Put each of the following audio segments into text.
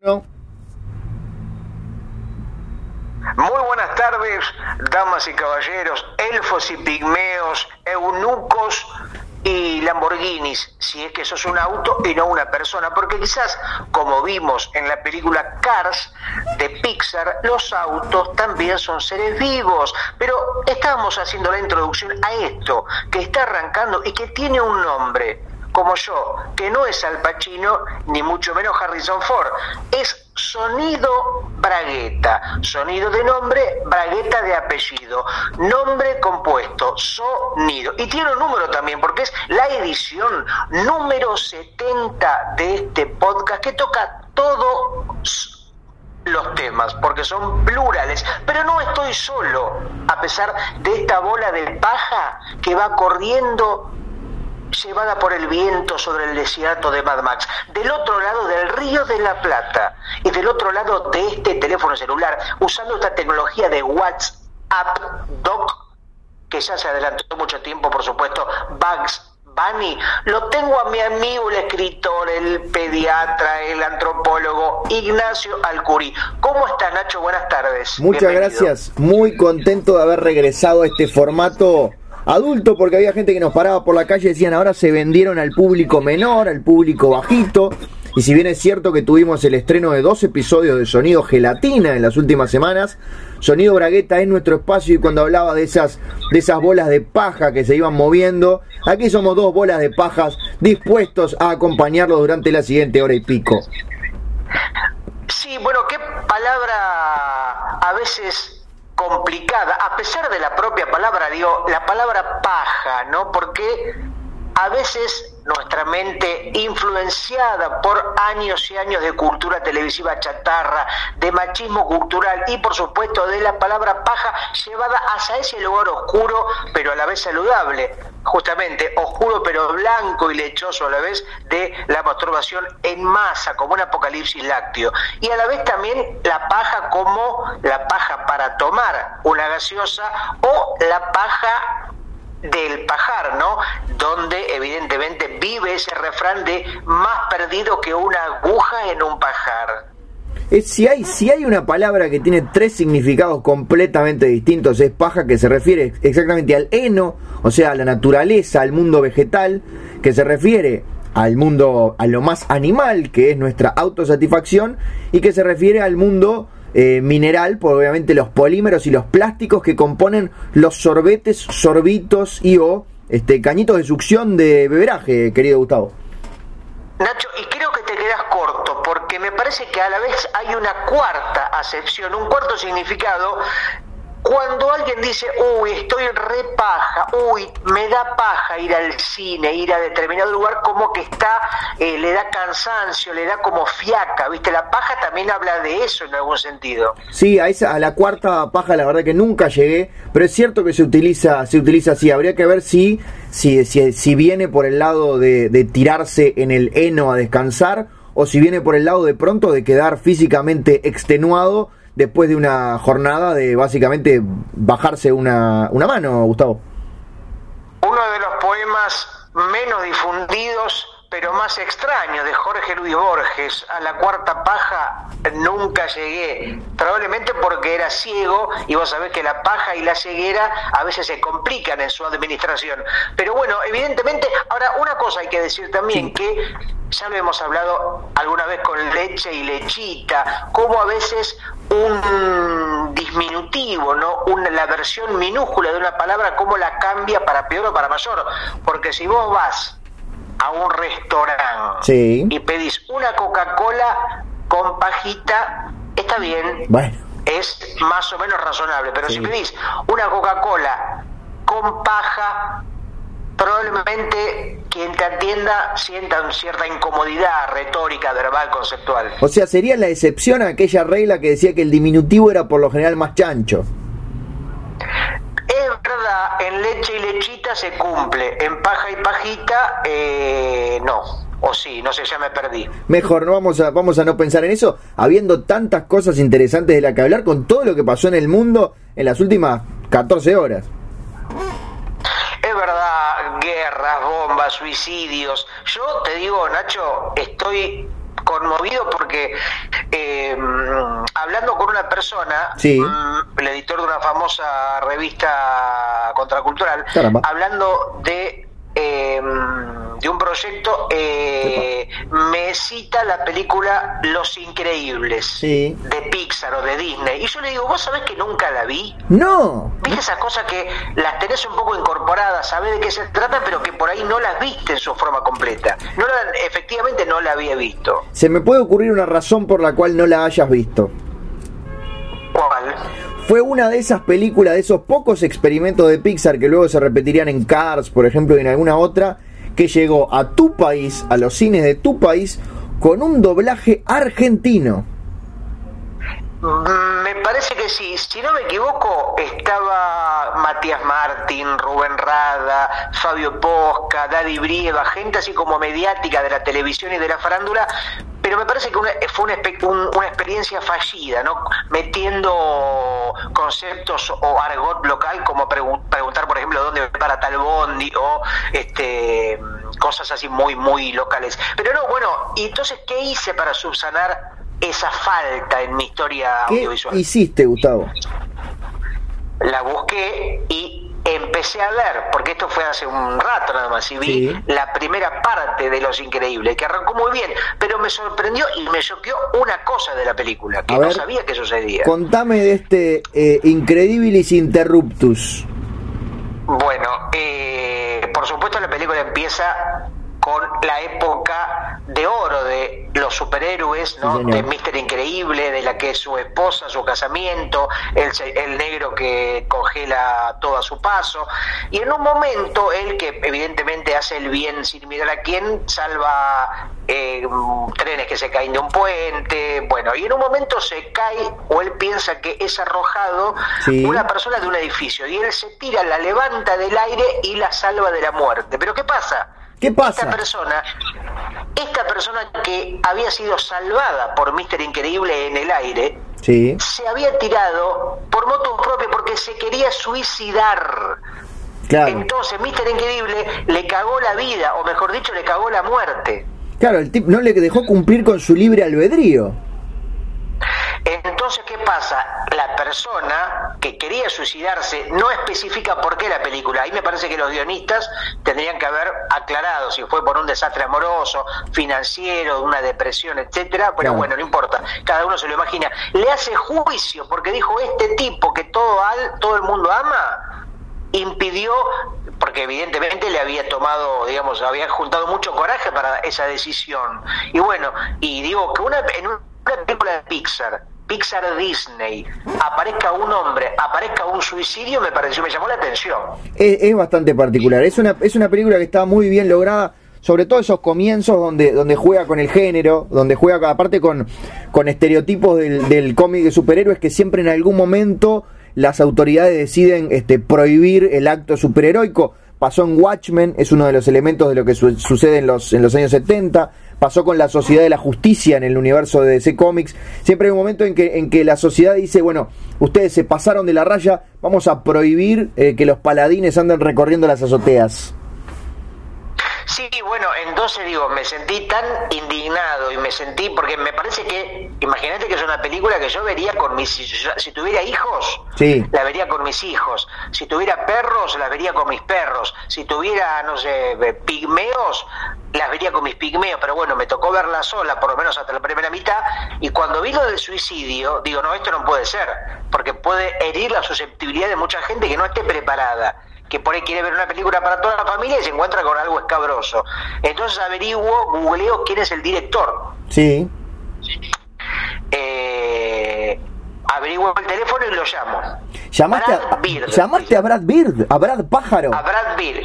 Muy buenas tardes, damas y caballeros, elfos y pigmeos, eunucos y Lamborghinis, si es que eso es un auto y no una persona, porque quizás, como vimos en la película Cars de Pixar, los autos también son seres vivos, pero estamos haciendo la introducción a esto, que está arrancando y que tiene un nombre, como yo, que no es Al Pacino, ni mucho menos Harrison Ford, es Sonido Bragueta, sonido de nombre, Bragueta de apellido, nombre compuesto, sonido. Y tiene un número también, porque es la edición número 70 de este podcast que toca todos los temas, porque son plurales, pero no estoy solo, a pesar de esta bola de paja que va corriendo llevada por el viento sobre el desierto de Mad Max, del otro lado del río de la Plata y del otro lado de este teléfono celular, usando esta tecnología de WhatsApp Doc, que ya se adelantó mucho tiempo, por supuesto, Bugs Bunny, lo tengo a mi amigo, el escritor, el pediatra, el antropólogo Ignacio Alcuri. ¿Cómo está Nacho? Buenas tardes. Muchas gracias, muy contento de haber regresado a este formato adulto, porque había gente que nos paraba por la calle y decían ahora se vendieron al público menor, al público bajito. Y si bien es cierto que tuvimos el estreno de dos episodios de Sonido Gelatina en las últimas semanas, Sonido Bragueta es nuestro espacio y cuando hablaba de esas, de esas bolas de paja que se iban moviendo, aquí somos dos bolas de pajas dispuestos a acompañarlo durante la siguiente hora y pico. Sí, bueno, qué palabra a veces complicada, a pesar de la propia palabra, digo, la palabra paja, ¿no? Porque a veces nuestra mente influenciada por años y años de cultura televisiva chatarra, de machismo cultural y por supuesto de la palabra paja llevada hacia ese lugar oscuro pero a la vez saludable, justamente oscuro pero blanco y lechoso a la vez de la masturbación en masa como un apocalipsis lácteo. Y a la vez también la paja como la paja para tomar una gaseosa o la paja del pajar, ¿no? Donde evidentemente vive ese refrán de más perdido que una aguja en un pajar. si, hay, si hay una palabra que tiene tres significados completamente distintos, es paja, que se refiere exactamente al heno, o sea, a la naturaleza, al mundo vegetal, que se refiere al mundo, a lo más animal, que es nuestra autosatisfacción, y que se refiere al mundo eh, mineral, por obviamente los polímeros y los plásticos que componen los sorbetes, sorbitos y o este, cañitos de succión de beberaje, querido Gustavo. Nacho, y creo que te quedas corto, porque me parece que a la vez hay una cuarta acepción, un cuarto significado cuando alguien dice, uy, estoy re paja, uy, me da paja ir al cine, ir a determinado lugar, como que está, eh, le da cansancio, le da como fiaca, ¿viste? La paja también habla de eso en algún sentido. Sí, a, esa, a la cuarta paja la verdad que nunca llegué, pero es cierto que se utiliza, se utiliza así, habría que ver si, si, si, viene por el lado de tirarse en el heno a descansar, o si viene por el lado de pronto de quedar físicamente extenuado después de una jornada de básicamente bajarse una, una mano, Gustavo. Uno de los poemas menos difundidos pero más extraño de Jorge Luis Borges. A la cuarta paja nunca llegué, probablemente porque era ciego y vos sabés que la paja y la ceguera a veces se complican en su administración. Pero bueno, evidentemente, ahora una cosa hay que decir también, que ya lo hemos hablado alguna vez con leche y lechita, como a veces un disminutivo, ¿no? Una, la versión minúscula de una palabra, cómo la cambia para peor o para mayor. Porque si vos vas a un restaurante y pedís una Coca-Cola con pajita, está bien. Bueno. Es más o menos razonable. Pero si pedís una Coca-Cola con paja, probablemente quien te atienda sienta cierta incomodidad retórica, verbal, conceptual. O sea, sería la excepción a aquella regla que decía que el diminutivo era por lo general más chancho. Es verdad, en leche y lechita se cumple, en paja y pajita eh, no. O sí, no sé, ya me perdí. Mejor, no vamos a, vamos a no pensar en eso, habiendo tantas cosas interesantes de la que hablar con todo lo que pasó en el mundo en las últimas 14 horas. Es verdad, guerras, bombas, suicidios. Yo te digo, Nacho, estoy conmovido porque eh, hablando con una persona, Sí. mm, el editor de una famosa revista contracultural, Caramba. hablando de eh, de un proyecto, eh, me cita la película Los Increíbles Sí. de Pixar o de Disney. Y yo le digo, ¿vos sabés que nunca la vi? No. ¿Viste esas cosas que las tenés un poco incorporadas, sabés de qué se trata, pero que por ahí no las viste en su forma completa? No la- efectivamente no la había visto. Se me puede ocurrir una razón por la cual no la hayas visto. ¿Cuál? Fue una de esas películas, de esos pocos experimentos de Pixar que luego se repetirían en Cars, por ejemplo, y en alguna otra, que llegó a tu país, a los cines de tu país, con un doblaje argentino. Mm, Me parece que sí. Si no me equivoco, estaba Matías Martín, Rubén Rada, Fabio Posca, Daddy Brieva, gente así como mediática de la televisión y de la farándula. Pero me parece que una- fue una, experiencia fallida, ¿no? Metiendo conceptos o argot local, como pregu- preguntar, por ejemplo, dónde para tal bondi, o este, cosas así muy, muy locales. Pero no, bueno, ¿y entonces qué hice para subsanar esa falta en mi historia ¿Qué audiovisual? hiciste, Gustavo? la busqué y empecé a ver, porque esto fue hace un rato nada más, y vi Sí. la primera parte de Los Increíbles, que arrancó muy bien, pero me sorprendió y me choqueó una cosa de la película, que A no ver, sabía que sucedía. Contame de este eh, Incredibilis Interruptus. Bueno, eh, por supuesto la película empieza con la época de oro de los superhéroes, ¿no? Sí, de Mister Increíble, de la que es su esposa, su casamiento, el, el negro que congela todo a su paso. Y en un momento, él que evidentemente hace el bien sin mirar a quién, salva eh, trenes que se caen de un puente, bueno, y en un momento se cae o él piensa que es arrojado Sí. una persona de un edificio y él se tira, la levanta del aire y la salva de la muerte. Pero ¿qué pasa? ¿Qué pasa? Esta persona, esta persona que había sido salvada por Mister Increíble en el aire, Sí. se había tirado por moto propio porque se quería suicidar. Claro. Entonces Mister Increíble le cagó la vida, o mejor dicho, le cagó la muerte. Claro, el tipo no le dejó cumplir con su libre albedrío. Entonces, ¿qué pasa? La persona que quería suicidarse no especifica por qué la película. Ahí me parece que los guionistas tendrían que haber aclarado si fue por un desastre amoroso, financiero, una depresión, etcétera. Pero bueno, no importa. Cada uno se lo imagina. Le hace juicio porque dijo este tipo que todo al, todo el mundo ama impidió porque evidentemente le había tomado, digamos, había juntado mucho coraje para esa decisión. Y bueno, y digo que una en una película de Pixar, Pixar Disney, aparezca un hombre, aparezca un suicidio, me pareció, me llamó la atención. Es, bastante particular. Es una, es una película que está muy bien lograda. Sobre todo esos comienzos donde, donde juega con el género, donde juega aparte con, con estereotipos del, del cómic de superhéroes que siempre en algún momento las autoridades deciden este, prohibir el acto superheroico. Pasó en Watchmen, es uno de los elementos de lo que su- sucede en los, en los años 70. Pasó con la Sociedad de la Justicia en el universo de DC Comics. Siempre hay un momento en que, en que la sociedad dice, bueno, ustedes se pasaron de la raya, vamos a prohibir eh, que los paladines anden recorriendo las azoteas. Sí, bueno, entonces digo, me sentí tan indignado y me sentí, porque me parece que, imagínate que es una película que yo vería con mis, si tuviera hijos, Sí. la vería con mis hijos, si tuviera perros, la vería con mis perros, si tuviera, no sé, eh, pigmeos, las vería con mis pigmeos, pero bueno, me tocó verla sola, por lo menos hasta la primera mitad, y cuando vi lo del suicidio, digo, no, esto no puede ser, porque puede herir la susceptibilidad de mucha gente que no esté preparada que por ahí quiere ver una película para toda la familia y se encuentra con algo escabroso. Entonces averiguo, googleo quién es el director. Sí. Eh, averiguo el teléfono y lo llamo. ¿Llamaste, a, Brad Bird. ¿Llamaste a Brad Bird? ¿A Brad Pájaro? A Brad Bird.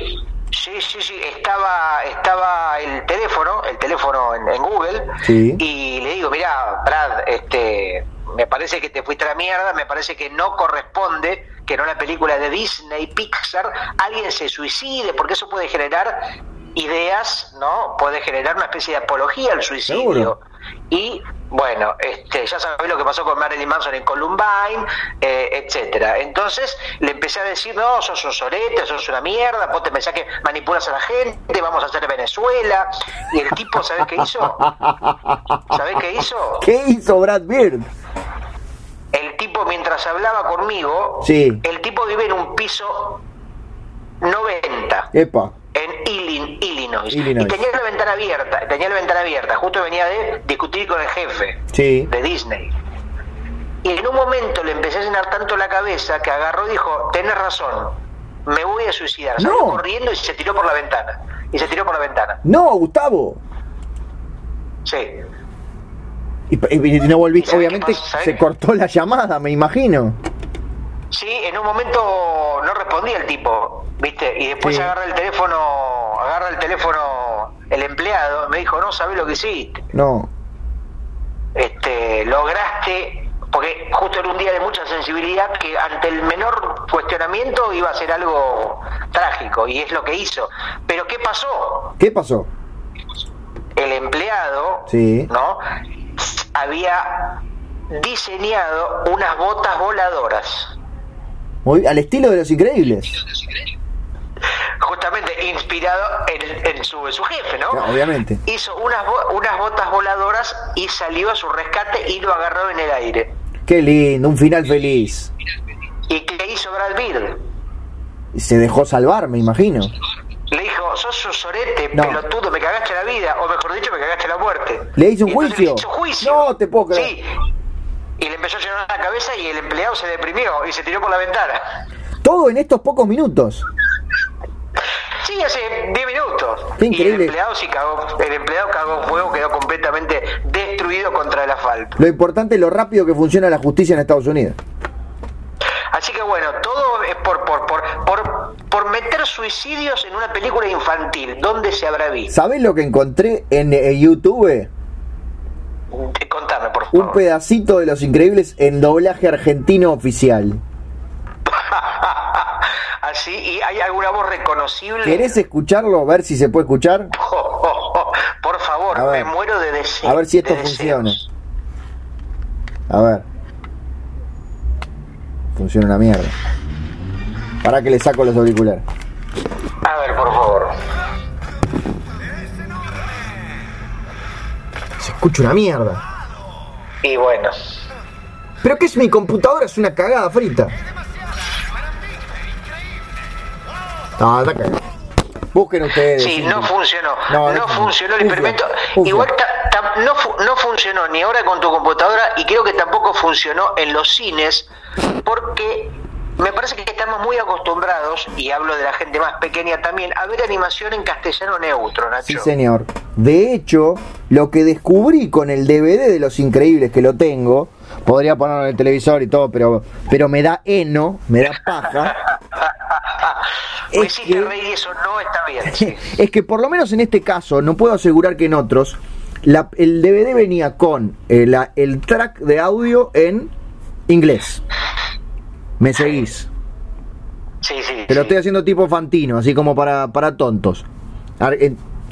Sí, sí, sí, estaba, estaba el teléfono, el teléfono en, en Google, Sí. y le digo, mira, Brad, este, me parece que te fuiste a la mierda, me parece que no corresponde que en una película de Disney, Pixar, alguien se suicide, porque eso puede generar ideas, ¿no? Puede generar una especie de apología al suicidio. Seguro. Y Bueno, este, ya sabés lo que pasó con Marilyn Manson en Columbine, eh, etcétera. Entonces le empecé a decir, no, sos un sorete, sos una mierda, vos te pensás que manipulas a la gente, vamos a hacer Venezuela. Y el tipo, ¿sabés qué hizo? ¿Sabés qué hizo? ¿Qué hizo Brad Bird? El tipo, mientras hablaba conmigo, Sí. el tipo vive en un piso 90 Epa. en Illin- Illinois. Illinois. Y tenía la ventana abierta, tenía la ventana abierta, justo venía de discutir con el jefe Sí. de Disney. Y en un momento le empecé a llenar tanto la cabeza que agarró y dijo, tenés razón, me voy a suicidar. Salió No. corriendo y se tiró por la ventana. Y se tiró por la ventana. No, Gustavo. Sí. Y, no volviste, ¿Y sabés obviamente se qué? cortó la llamada, me imagino. Sí, en un momento no respondía el tipo, ¿viste? Y después Sí. agarra el teléfono, agarra el teléfono el empleado, me dijo, no sabés lo que hiciste. No. Este, lograste, porque justo era un día de mucha sensibilidad que ante el menor cuestionamiento iba a ser algo trágico, y es lo que hizo. Pero ¿qué pasó? ¿Qué pasó? El empleado, Sí. ¿no? Había diseñado unas botas voladoras. Muy, al estilo de los increíbles. justamente inspirado en, en su, en su jefe, ¿no? Claro, obviamente. Hizo unas, unas botas voladoras y salió a su rescate y lo agarró en el aire. Qué lindo, un final feliz. ¿Y qué hizo Brad Pitt? Se dejó salvar, me imagino. Le dijo, sos un sorete, No. pelotudo, me cagaste la vida, o mejor dicho, me cagaste la muerte. ¿Le hizo un entonces juicio? Le hizo juicio. No te puedo creer. Sí. Y le empezó a llenar la cabeza y el empleado se deprimió y se tiró por la ventana. Todo en estos pocos minutos. Sí, hace 10 minutos. Qué Y el increíble. empleado sí cagó, el empleado cagó fuego, quedó completamente destruido contra el asfalto. Lo importante es lo rápido que funciona la justicia en Estados Unidos. Así que bueno, todo es por, por, por, por, por meter suicidios en una película infantil. ¿Dónde se habrá visto? ¿Sabés lo que encontré en eh, YouTube? Eh, Contame, por favor. Un pedacito de Los Increíbles en doblaje argentino oficial. Así, ¿y hay alguna voz reconocible? ¿Querés escucharlo? A ver si se puede escuchar. por favor, A ver. me muero de deseo. A ver si esto de funciona. deseos. A ver. Funciona una mierda. Para que le saco los auriculares. A ver, por favor. Se escucha una mierda. Y bueno. ¿Pero qué es mi computadora? Es una cagada frita. No, está cagada. Busquen ustedes. Sí, no funcionó. No, No, no funcionó el experimento. Igual ta- ta- no, fu- no funcionó ni ahora con tu computadora y creo que tampoco funcionó en los cines porque me parece que estamos muy acostumbrados, y hablo de la gente más pequeña también, a ver animación en castellano neutro, Nacho. Sí, señor. De hecho, lo que descubrí con el DVD de Los Increíbles, que lo tengo, podría ponerlo en el televisor y todo, pero, pero me da heno, me da paja. Me es que- reír eso no está bien. sí. es que por lo menos en este caso, no puedo asegurar que en otros, la- el DVD venía con eh, la- el track de audio en inglés. ¿Me seguís? Sí, sí. Te lo sí. estoy haciendo tipo Fantino, así como para, para tontos.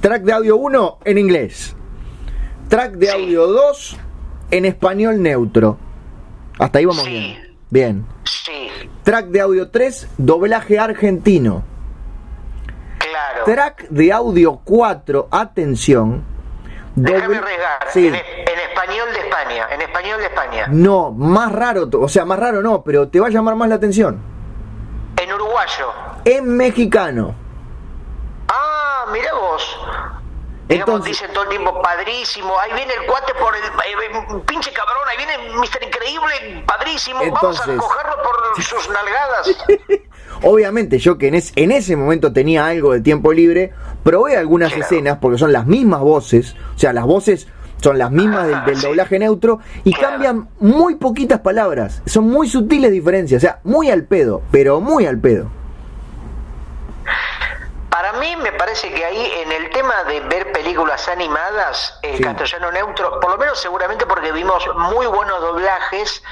Track de audio 1 en inglés. Track de Sí. audio 2 en español neutro. Hasta ahí vamos Sí. bien. Bien. Sí, Track de audio 3, doblaje argentino. claro. Track de audio 4, atención. Déjame arriesgar. Sí. En, en español de España. En español de España. No, más raro, o sea, más raro no, pero te va a llamar más la atención. En uruguayo. En mexicano. Ah, mira vos. Digamos, Entonces- dicen todo el tiempo, padrísimo, ahí viene el cuate por el, eh, pinche cabrón, ahí viene Mr. Increíble, padrísimo, vamos Entonces- a cogerlo por sus nalgadas. Obviamente yo que en, es- en ese momento tenía algo de tiempo libre, probé algunas escenas porque son las mismas voces, o sea, las voces son las mismas del, del Sí. doblaje neutro y cambian muy poquitas palabras, son muy sutiles diferencias, o sea, muy al pedo, pero muy al pedo. Para mí me parece que ahí en el tema de ver películas animadas, el Sí. castellano neutro, por lo menos seguramente porque vimos muy buenos doblajes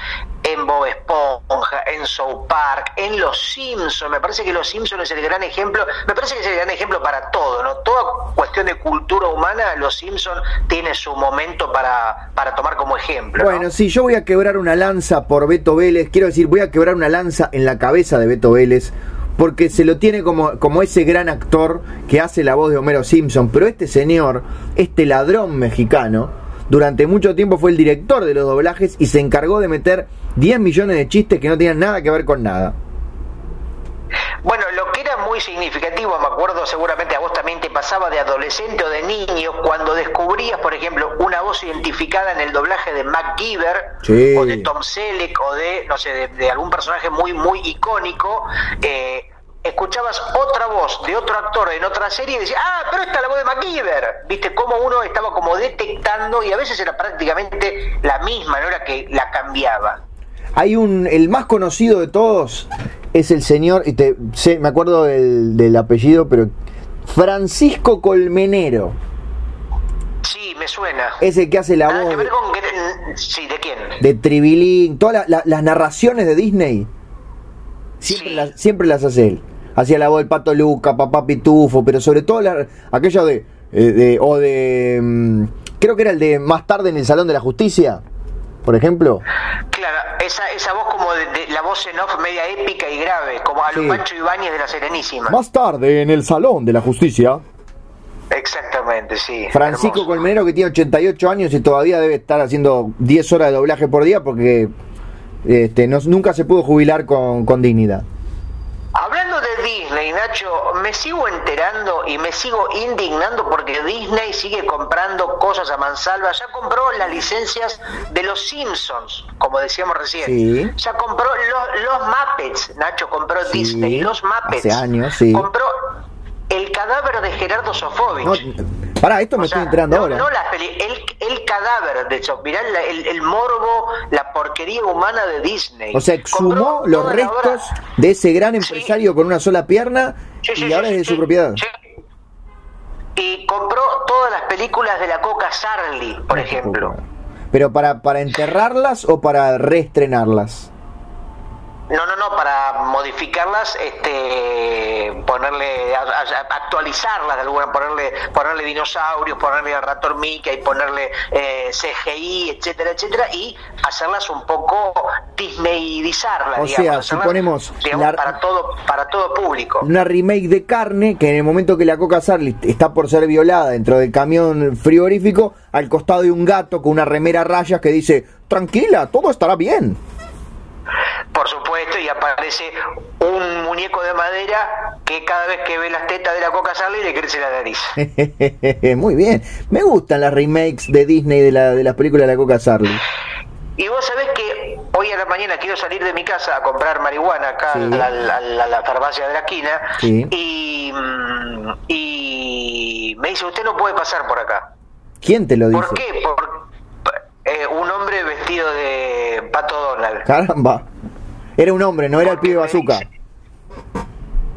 en Bob Esponja, en South Park, en Los Simpsons. Me parece que Los Simpsons es el gran ejemplo, me parece que es el gran ejemplo para todo, ¿no? Toda cuestión de cultura humana, Los Simpsons tiene su momento para, para tomar como ejemplo. Bueno, sí, yo voy a quebrar una lanza por Beto Vélez, quiero decir, voy a quebrar una lanza en la cabeza de Beto Vélez porque se lo tiene como, como ese gran actor que hace la voz de Homero Simpson, pero este señor, este ladrón mexicano, durante mucho tiempo fue el director de los doblajes y se encargó de meter 10 millones de chistes que no tenían nada que ver con nada. Bueno, lo que era muy significativo, me acuerdo seguramente a vos también te pasaba de adolescente o de niño, cuando descubrías, por ejemplo, una voz identificada en el doblaje de MacGyver o de Tom Selleck o de, no sé, de, algún personaje muy, muy icónico, eh, escuchabas otra voz de otro actor en otra serie y decías, ah, pero esta es la voz de MacGyver. Viste cómo uno estaba como detectando y a veces era prácticamente la misma, no era que la cambiaba. Hay un, el más conocido de todos es el señor, y te, sé, me acuerdo del, del apellido, pero Francisco Colmenero. Sí, me suena. Es el que hace la voz. sí, ¿de quién? De Tribilín, todas las narraciones de Disney. Siempre, las, siempre las hace él. Hacía la voz del Pato Luca, Papá Pitufo, pero sobre todo la, aquella de, eh, de, o de... Mm, creo que era el de más tarde en el Salón de la Justicia, por ejemplo. Claro, esa, esa voz como de, la voz en off media épica y grave, como a los Pancho Ibáñez de la Serenísima. Más tarde en el Salón de la Justicia. Exactamente, sí. Francisco Colmenero que tiene 88 años y todavía debe estar haciendo 10 horas de doblaje por día porque este, no, nunca se pudo jubilar con, con dignidad. Disney, Nacho, me sigo enterando y me sigo indignando porque Disney sigue comprando cosas a mansalva. Ya compró las licencias de los Simpsons, como decíamos recién. Ya compró los, los Muppets, Nacho compró Disney, los Muppets. Hace años, sí. Compró el cadáver de Gerardo Sofovich. Para esto me estoy enterando ahora. No la peli, el, cadáver, de hecho, mirá el, el, morbo, la porquería humana de Disney. O sea, exhumó los restos de ese gran empresario con una sola pierna y ahora es de su propiedad. Y compró todas las películas de la Coca Sarli, por ejemplo. ¿Pero para, para enterrarlas o para reestrenarlas? No, no, no, para modificarlas, este, ponerle, actualizarlas de alguna, ponerle, ponerle dinosaurios, ponerle a Rator Mickey, ponerle eh, CGI, etcétera, etcétera, y hacerlas un poco disneyizarlas, o sea, si ponemos para todo, para todo público. Una remake de carne que en el momento que la Coca Sarli está por ser violada dentro del camión frigorífico, al costado de un gato con una remera a rayas que dice, tranquila, todo estará bien por supuesto, y aparece un muñeco de madera que cada vez que ve las tetas de la Coca Sarli le crece la nariz. Muy bien, me gustan las remakes de Disney de, la, de las películas de la Coca Sarli. Y vos sabés que hoy a la mañana quiero salir de mi casa a comprar marihuana acá a, la, farmacia de la esquina y, y me dice, usted no puede pasar por acá. ¿Quién te lo dice? ¿Por qué? Por, eh, un hombre vestido de Pato Donald. Caramba. Era un hombre, no era el pibe bazooka.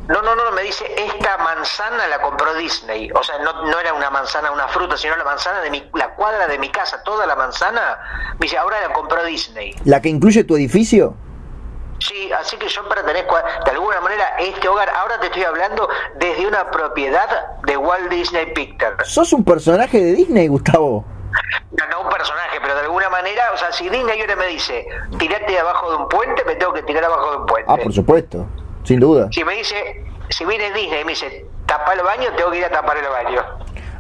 No, no, no, me dice, esta manzana la compró Disney. O sea, no, no era una manzana, una fruta, sino la manzana de mi, la cuadra de mi casa, toda la manzana. Me dice, ahora la compró Disney. ¿La que incluye tu edificio? Sí, así que yo pertenezco de alguna manera a este hogar. Ahora te estoy hablando desde una propiedad de Walt Disney Pictures. ¿Sos un personaje de Disney, Gustavo? No, no un personaje, pero de alguna manera, o sea, si Disney ahora me dice, tirate abajo de un puente, me tengo que tirar abajo de un puente. Ah, por supuesto, sin duda. Si me dice, si viene Disney y me dice, tapa el baño, tengo que ir a tapar el baño.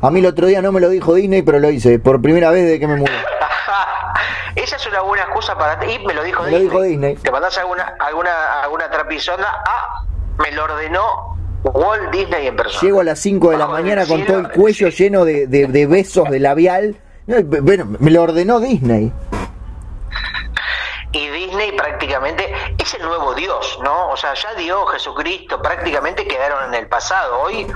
A mí el otro día no me lo dijo Disney, pero lo hice, por primera vez desde que me mudé. Esa es una buena excusa para ti, y me lo dijo, me Disney. Lo dijo Disney. Te mandás alguna, alguna, alguna trapizona, ah, me lo ordenó Walt Disney en persona. Llego a las 5 de la mañana con todo el cuello lleno de, de, de besos de labial bueno, me lo ordenó Disney. Y Disney prácticamente es el nuevo Dios, ¿no? O sea, ya Dios, Jesucristo, prácticamente quedaron en el pasado. Hoy,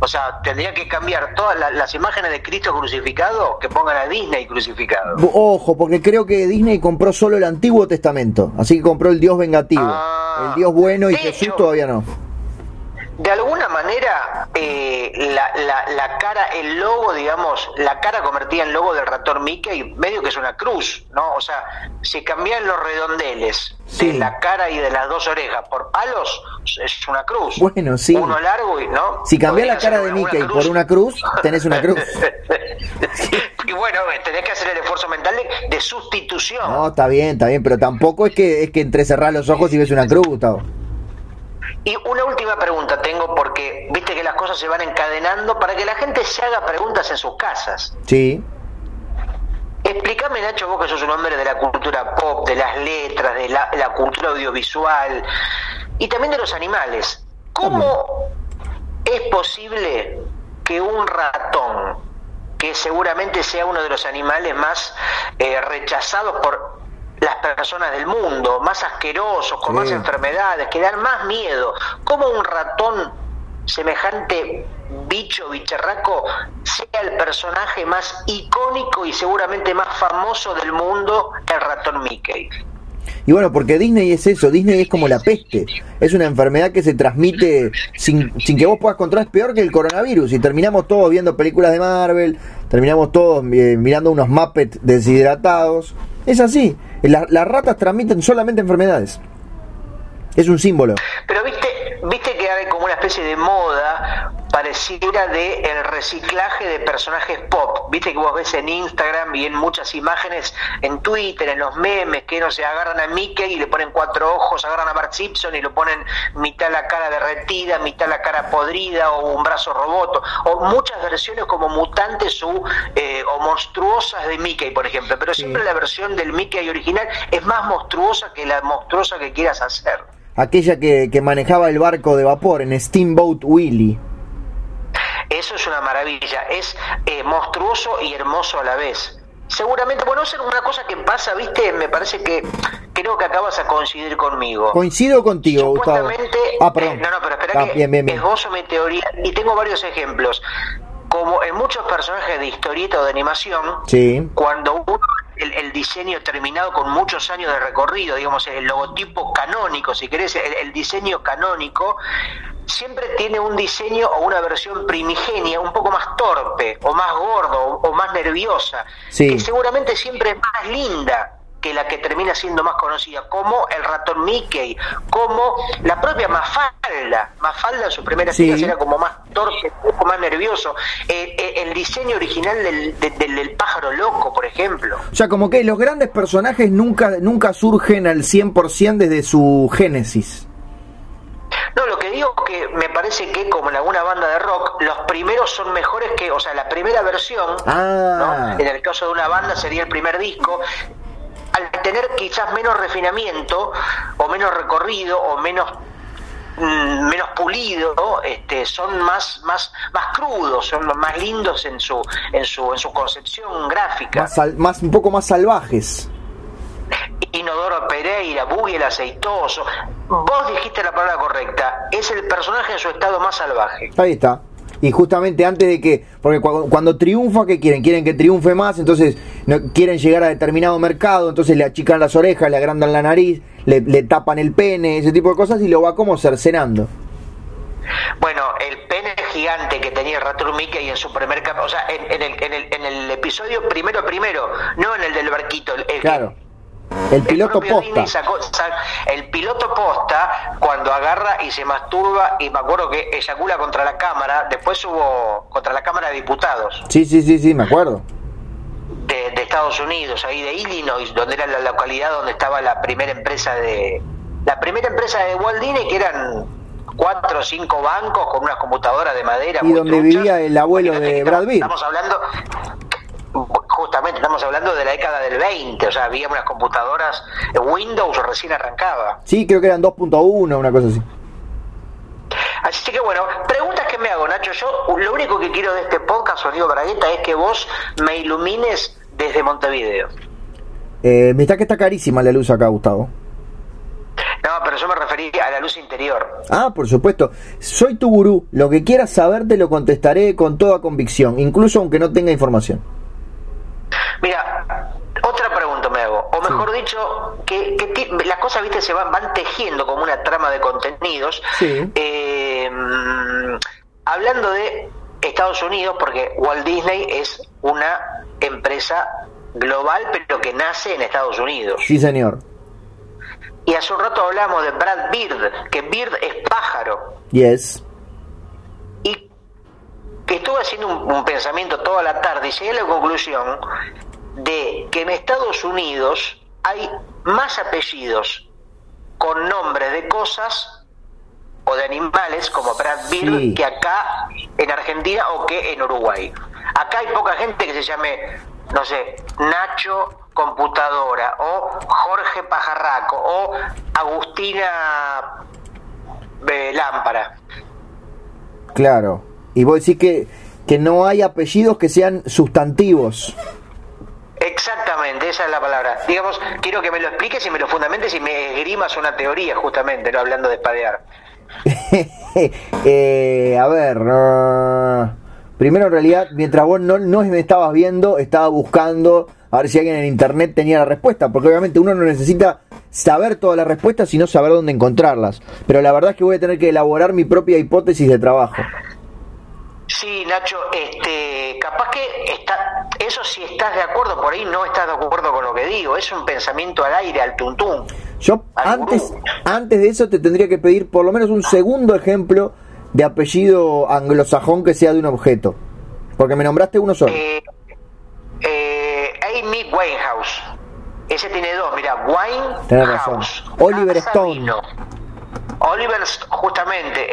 o sea, tendría que cambiar todas las imágenes de Cristo crucificado que pongan a Disney crucificado. Ojo, porque creo que Disney compró solo el Antiguo Testamento, así que compró el Dios vengativo. Ah, el Dios bueno y Jesús todavía no de alguna manera eh, la, la, la, cara, el logo, digamos, la cara convertida en logo del ratón Mickey, medio que es una cruz, ¿no? O sea, si cambian los redondeles de la cara y de las dos orejas por palos, es una cruz. Bueno, sí. Uno largo y, ¿no? Si cambias la cara de Mickey por una cruz, tenés una cruz. y bueno, tenés que hacer el esfuerzo mental de, sustitución. No, está bien, está bien, pero tampoco es que es que entrecerrás los ojos y ves una cruz, Gustavo. Y una última pregunta tengo porque viste que las cosas se van encadenando para que la gente se haga preguntas en sus casas. Sí. Explícame, Nacho, vos que sos un hombre de la cultura pop, de las letras, de la, cultura audiovisual y también de los animales. ¿Cómo es posible que un ratón, que seguramente sea uno de los animales más eh, rechazados por las personas del mundo, más asquerosos, con más enfermedades, que dan más miedo. ¿Cómo un ratón semejante bicho, bicharraco, sea el personaje más icónico y seguramente más famoso del mundo, el ratón Mickey? Y bueno, porque Disney es eso, Disney es como la peste, es una enfermedad que se transmite sin, sin que vos puedas controlar, es peor que el coronavirus, y terminamos todos viendo películas de Marvel, terminamos todos eh, mirando unos Muppets deshidratados, es así, las ratas transmiten solamente enfermedades. Es un símbolo. Pero viste, viste que hay como una especie de moda pareciera de el reciclaje de personajes pop. Viste que vos ves en Instagram y en muchas imágenes en Twitter, en los memes, que no se agarran a Mickey y le ponen cuatro ojos, agarran a Bart Simpson y lo ponen mitad la cara derretida, mitad la cara podrida o un brazo roboto. O muchas versiones como mutantes o, eh, o monstruosas de Mickey, por ejemplo. Pero siempre la versión del Mickey original es más monstruosa que la monstruosa que quieras hacer aquella que, que manejaba el barco de vapor en Steamboat Willie. Eso es una maravilla, es eh, monstruoso y hermoso a la vez. Seguramente, bueno, es una cosa que pasa, viste, me parece que creo que acabas a coincidir conmigo. Coincido contigo, Gustavo. Ah, perdón. no, no, pero espera ah, que bien, bien, esbozo mi teoría y tengo varios ejemplos. Como en muchos personajes de historieta o de animación, sí. cuando uno el, diseño terminado con muchos años de recorrido, digamos, el logotipo canónico, si querés, el, diseño canónico, siempre tiene un diseño o una versión primigenia un poco más torpe, o más gordo, o, más nerviosa, que seguramente siempre es más linda que la que termina siendo más conocida, como el ratón Mickey, como la propia Mafalda. Mafalda en sus primeras sí. era como más torpe, un poco más nervioso. Eh, eh, el diseño original del, del, pájaro loco, por ejemplo. O sea, como que los grandes personajes nunca, nunca surgen al 100% desde su génesis. No, lo que digo es que me parece que como en alguna banda de rock, los primeros son mejores que, o sea, la primera versión, ah. en el caso de una banda sería el primer disco, al tener quizás menos refinamiento o menos recorrido o menos mm, menos pulido, este, son más, más, más crudos, son más lindos en su, en su, en su concepción gráfica. Más, un poco más salvajes. Inodoro Pereira, Buggy el aceitoso. Vos dijiste la palabra correcta. Es el personaje en su estado más salvaje. Ahí está y justamente antes de que, porque cuando, triunfa, ¿qué quieren? Quieren que triunfe más, entonces no, quieren llegar a determinado mercado, entonces le achican las orejas, le agrandan la nariz, le, tapan el pene, ese tipo de cosas y lo va como cercenando. Bueno, el pene gigante que tenía Ratón Mickey en su primer o sea, en, el, en, el, en el episodio primero primero, no en el del barquito, el, claro. El piloto posta. el piloto posta, cuando agarra y se masturba, y me acuerdo que eyacula contra la cámara, después hubo contra la Cámara de Diputados. Sí, sí, sí, sí, me acuerdo. De, Estados Unidos, ahí de Illinois, donde era la localidad donde estaba la primera empresa de. La primera empresa de Walt Disney, que eran cuatro o cinco bancos con unas computadoras de madera. Y donde vivía el abuelo de Brad Pitt. Estamos hablando, justamente estamos hablando de la década del 20, o sea, había unas computadoras, Windows recién arrancaba. Sí, creo que eran 2.1, una cosa así. Así que bueno, preguntas que me hago, Nacho. Yo lo único que quiero de este podcast, Sonido Bragueta, es que vos me ilumines desde Montevideo. Eh, me está que está carísima la luz acá, Gustavo. No, pero yo me refería a la luz interior. Ah, por supuesto. Soy tu gurú. Lo que quieras saber te lo contestaré con toda convicción, incluso aunque no tenga información. Mira, otra pregunta me hago, o mejor dicho, que, las cosas, viste, se van, van tejiendo como una trama de contenidos. Sí. Eh, hablando de Estados Unidos, porque Walt Disney es una empresa global, pero que nace en Estados Unidos. Sí, señor. Y hace un rato hablamos de Brad Bird, que Bird es pájaro. Yes. Que estuve haciendo un, un pensamiento toda la tarde y llegué a la conclusión de que en Estados Unidos hay más apellidos con nombres de cosas o de animales como Brad Bird Sí. que acá en Argentina o que en Uruguay. Acá hay poca gente que se llame, no sé, Nacho Computadora o Jorge Pajarraco o Agustina eh, Lámpara. Claro. Y vos decís que, que no hay apellidos que sean sustantivos. Exactamente, esa es la palabra. Digamos, quiero que me lo expliques y me lo fundamentes y me esgrimas una teoría, justamente, no hablando de espadear. Eh, a ver. primero, en realidad, mientras vos no, no me estabas viendo, estaba buscando a ver si alguien en internet tenía la respuesta. Porque obviamente uno no necesita saber todas las respuestas, sino saber dónde encontrarlas. Pero la verdad es que voy a tener que elaborar mi propia hipótesis de trabajo. Sí, Nacho, este, capaz que está, eso si estás de acuerdo, por ahí no estás de acuerdo con lo que digo, es un pensamiento al aire, al tuntún. Yo Al antes, gurú. antes de eso te tendría que pedir por lo menos un segundo ejemplo de apellido anglosajón que sea de un objeto. Porque me nombraste uno solo. Eh, eh, Amy Winehouse, ese tiene dos, mira. Winehouse. Oliver Stone. Vino. Oliver, St- justamente,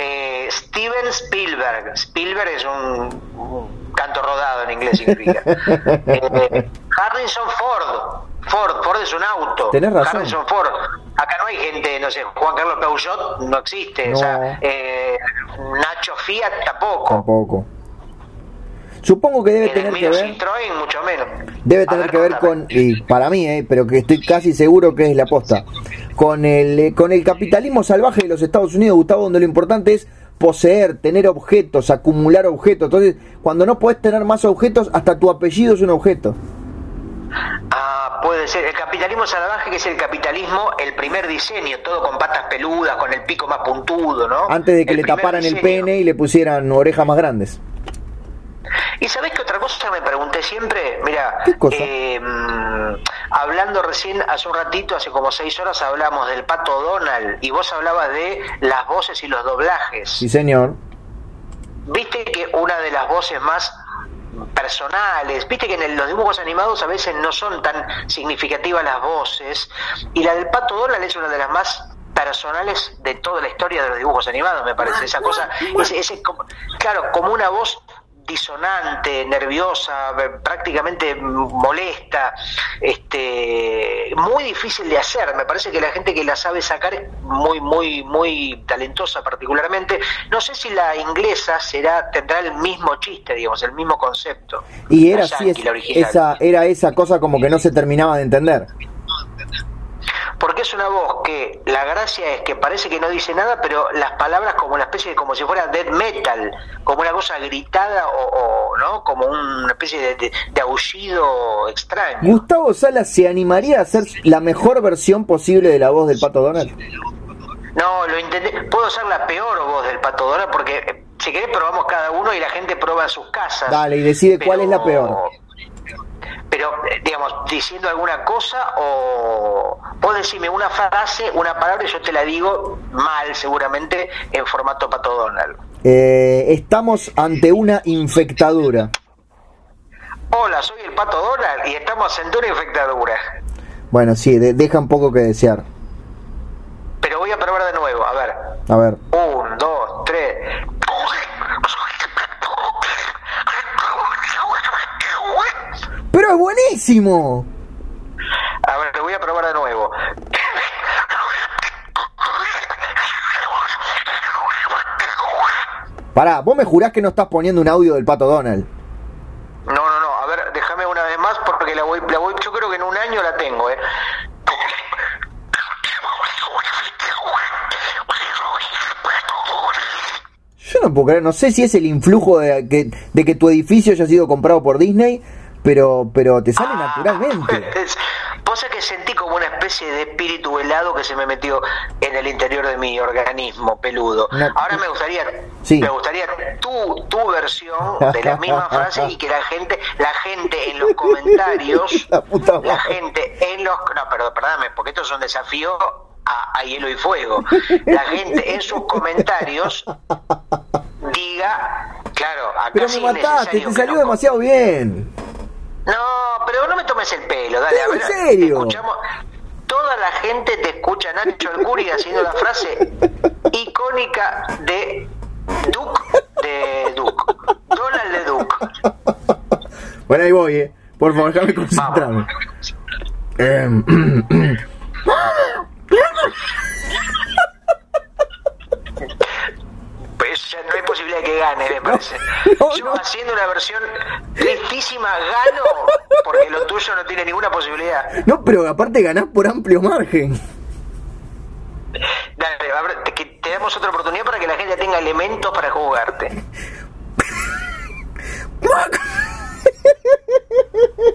eh, Steven Spielberg. Spielberg es un, un canto rodado en inglés significa. Eh, Harrison Ford. Ford, Ford es un auto. Tenés razón. Harrison Ford. Acá no hay gente, no sé, Juan Carlos Peugeot no existe. No. O sea, eh, Nacho Fiat tampoco. Tampoco. Supongo que debe tener que ver. Citroën, mucho menos. Debe tener que ver contame. con, y para mí, eh, pero que estoy casi seguro que es la aposta, con el, eh, con el capitalismo salvaje de los Estados Unidos, Gustavo, donde lo importante es poseer, tener objetos, acumular objetos. Entonces, cuando no puedes tener más objetos, hasta tu apellido es un objeto. Ah, puede ser. El capitalismo salvaje, que es el capitalismo, el primer diseño, todo con patas peludas, con el pico más puntudo, ¿no? Antes de que El le taparan el pene y le pusieran orejas más grandes. ¿Y sabés qué otra cosa me pregunté siempre? Mira, eh, mm, hablando recién, hace un ratito, hace como seis horas, hablamos del pato Donald y vos hablabas de las voces y los doblajes. Sí, señor. Viste que una de las voces más personales, viste que en el- los dibujos animados a veces no son tan significativas las voces, y la del pato Donald es una de las más personales de toda la historia de los dibujos animados, me parece. Esa cosa, ese, ese claro, como una voz disonante, nerviosa, eh, prácticamente molesta, este, muy difícil de hacer. Me parece que la gente que la sabe sacar es muy, muy, muy talentosa particularmente. No sé si la inglesa será tendrá el mismo chiste, digamos, el mismo concepto. Y era así, es- esa, era esa cosa como que no se terminaba de entender. Es una voz que la gracia es que parece que no dice nada, pero las palabras como una especie de, como si fuera death metal, como una cosa gritada o, o, no, como una especie de, de- de aullido extraño. Gustavo Salas se animaría a hacer la mejor versión posible de la voz del Pato Donald. No, lo intenté. Puedo ser la peor voz del Pato Donald porque eh, si querés probamos cada uno y la gente prueba en sus casas. Dale, y decide cuál es la peor. Pero, eh, digamos, diciendo alguna cosa o vos decime una frase, una palabra y yo te la digo mal seguramente en formato Pato Donald. Eh, estamos ante una infectadura. Hola, soy el Pato Donald y estamos en una infectadura. Bueno, sí, de- deja un poco que desear. Pero voy a probar de nuevo, a ver. A ver. Un, dos, tres. ¡Pero es buenísimo! A ver, lo voy a probar de nuevo. Pará, vos me jurás que no estás poniendo un audio del Pato Donald. No, no, no, a ver, déjame una vez más porque la voy, la voy, yo creo que en un año la tengo, ¿eh? Yo no puedo creer, no sé si es el influjo de que, de que tu edificio haya sido comprado por Disney, pero, pero te sale naturalmente. Es- Vos que sentí como una especie de espíritu helado que se me metió en el interior de mi organismo peludo. Ahora me gustaría, me gustaría tu, tu versión de la misma frase y que la gente, la gente en los comentarios, la, gente en los, no, perdón, perdóname, porque esto es un desafío a, hielo y fuego. La gente en sus comentarios diga, claro, acá Pero me mataste, te salió demasiado bien. No, pero no me tomes el pelo, dale, a ver. ¿En serio? Escuchamos, toda la gente te escucha Nacho Alcuri haciendo la frase icónica de Duke de Duke. Donald de Duke. Bueno, ahí voy, eh. Por favor, déjame concentrarme. Eh, pues ya no hay posibilidad de que Yo haciendo una versión tristísima gano porque lo tuyo no tiene ninguna posibilidad. No, pero aparte ganás por amplio margen. Dale, te, te damos otra oportunidad para que la gente tenga elementos para jugarte.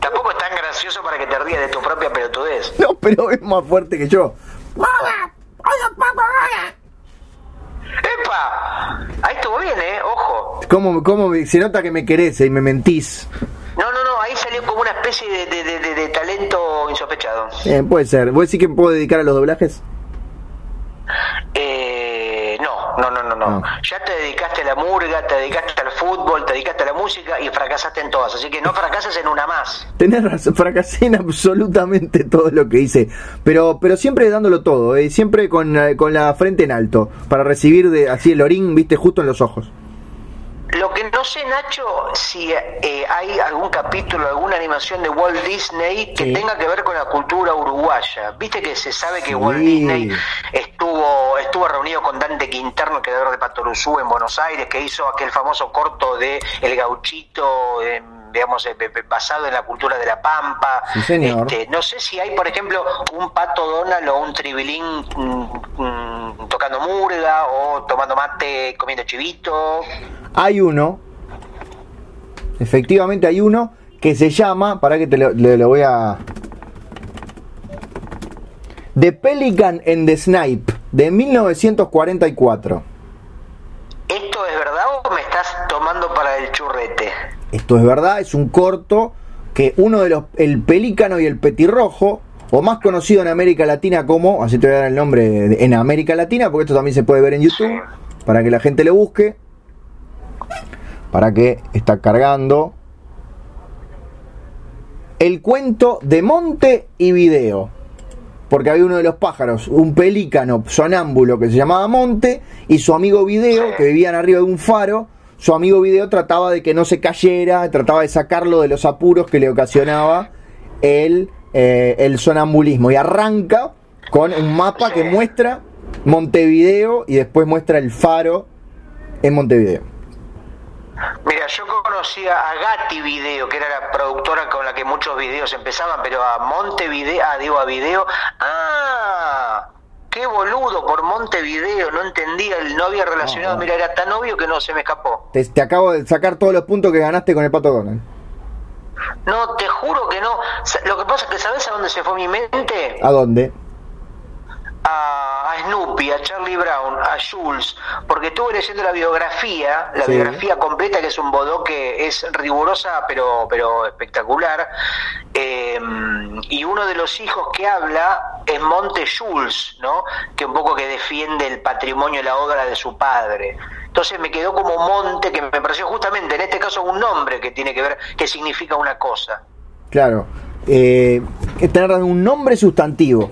Tampoco es tan gracioso para que te rías de tu propia pelotudez. No, pero es más fuerte que yo. ¡Epa! Ahí estuvo bien, ¿eh? Ojo. ¿Cómo, cómo se nota que me querés y me mentís? No, no, no, ahí salió como una especie de, de, de, talento insospechado. Eh, puede ser. ¿Vos sí que me puedo dedicar a los doblajes? Eh, no, no, no, no, no. Ah. Ya te dedicaste a la murga, te dedicaste al fútbol, te dedicaste a la música y fracasaste en todas. Así que no fracasas en una más. Tenés razón, fracasé en absolutamente todo lo que hice. Pero, pero siempre dándolo todo, eh, siempre con, eh, con la frente en alto. Para recibir de, así el orín, viste, justo en los ojos. Sé, Nacho, si eh, hay algún capítulo, alguna animación de Walt Disney que tenga que ver con la cultura uruguaya. Viste que se sabe que Walt Disney estuvo estuvo reunido con Dante Quinterno, creador de Patoruzú en Buenos Aires, que hizo aquel famoso corto de El Gauchito. en digamos, eh, basado en la cultura de la pampa. Este, no sé si hay, por ejemplo, un pato Donald o un tribilín mm, mm, tocando murga o tomando mate, comiendo chivito. Hay uno, efectivamente hay uno que se llama, para que te lo, voy a... The Pelican and the Snipe, de 1944. ¿Esto es verdad o me estás tomando para el churrete? Esto es verdad, es un corto que uno de los, el pelícano y el petirrojo, o más conocido en América Latina como, así te voy a dar el nombre en América Latina, porque esto también se puede ver en YouTube, para que la gente le busque, para que está cargando. El cuento de Monte y Video. Porque había uno de los pájaros, un pelícano sonámbulo que se llamaba Monte, y su amigo Video, que vivían arriba de un faro, su amigo Video trataba de que no se cayera, trataba de sacarlo de los apuros que le ocasionaba el, eh, el sonambulismo. Y arranca con un mapa que muestra Montevideo y después muestra el faro en Montevideo. Mira, yo conocía a Gatti Video, que era la productora con la que muchos videos empezaban, pero a Montevideo, ah, digo a Video, ah, qué boludo por Montevideo, no entendía, no había relacionado, mira, era tan obvio que no se me escapó. Te, acabo de sacar todos los puntos que ganaste con el Pato Donald. No, te juro que no. Lo que pasa es que, ¿sabes a dónde se fue mi mente? ¿A dónde? a, Snoopy, a Charlie Brown, a Jules, porque estuve leyendo la biografía, la biografía completa, que es un bodoque, es rigurosa pero, pero espectacular, eh, y uno de los hijos que habla es Monte Jules, ¿no? que un poco que defiende el patrimonio y la obra de su padre. Entonces me quedó como Monte, que me pareció justamente en este caso un nombre que tiene que ver, que significa una cosa. Claro, eh, tener un nombre sustantivo.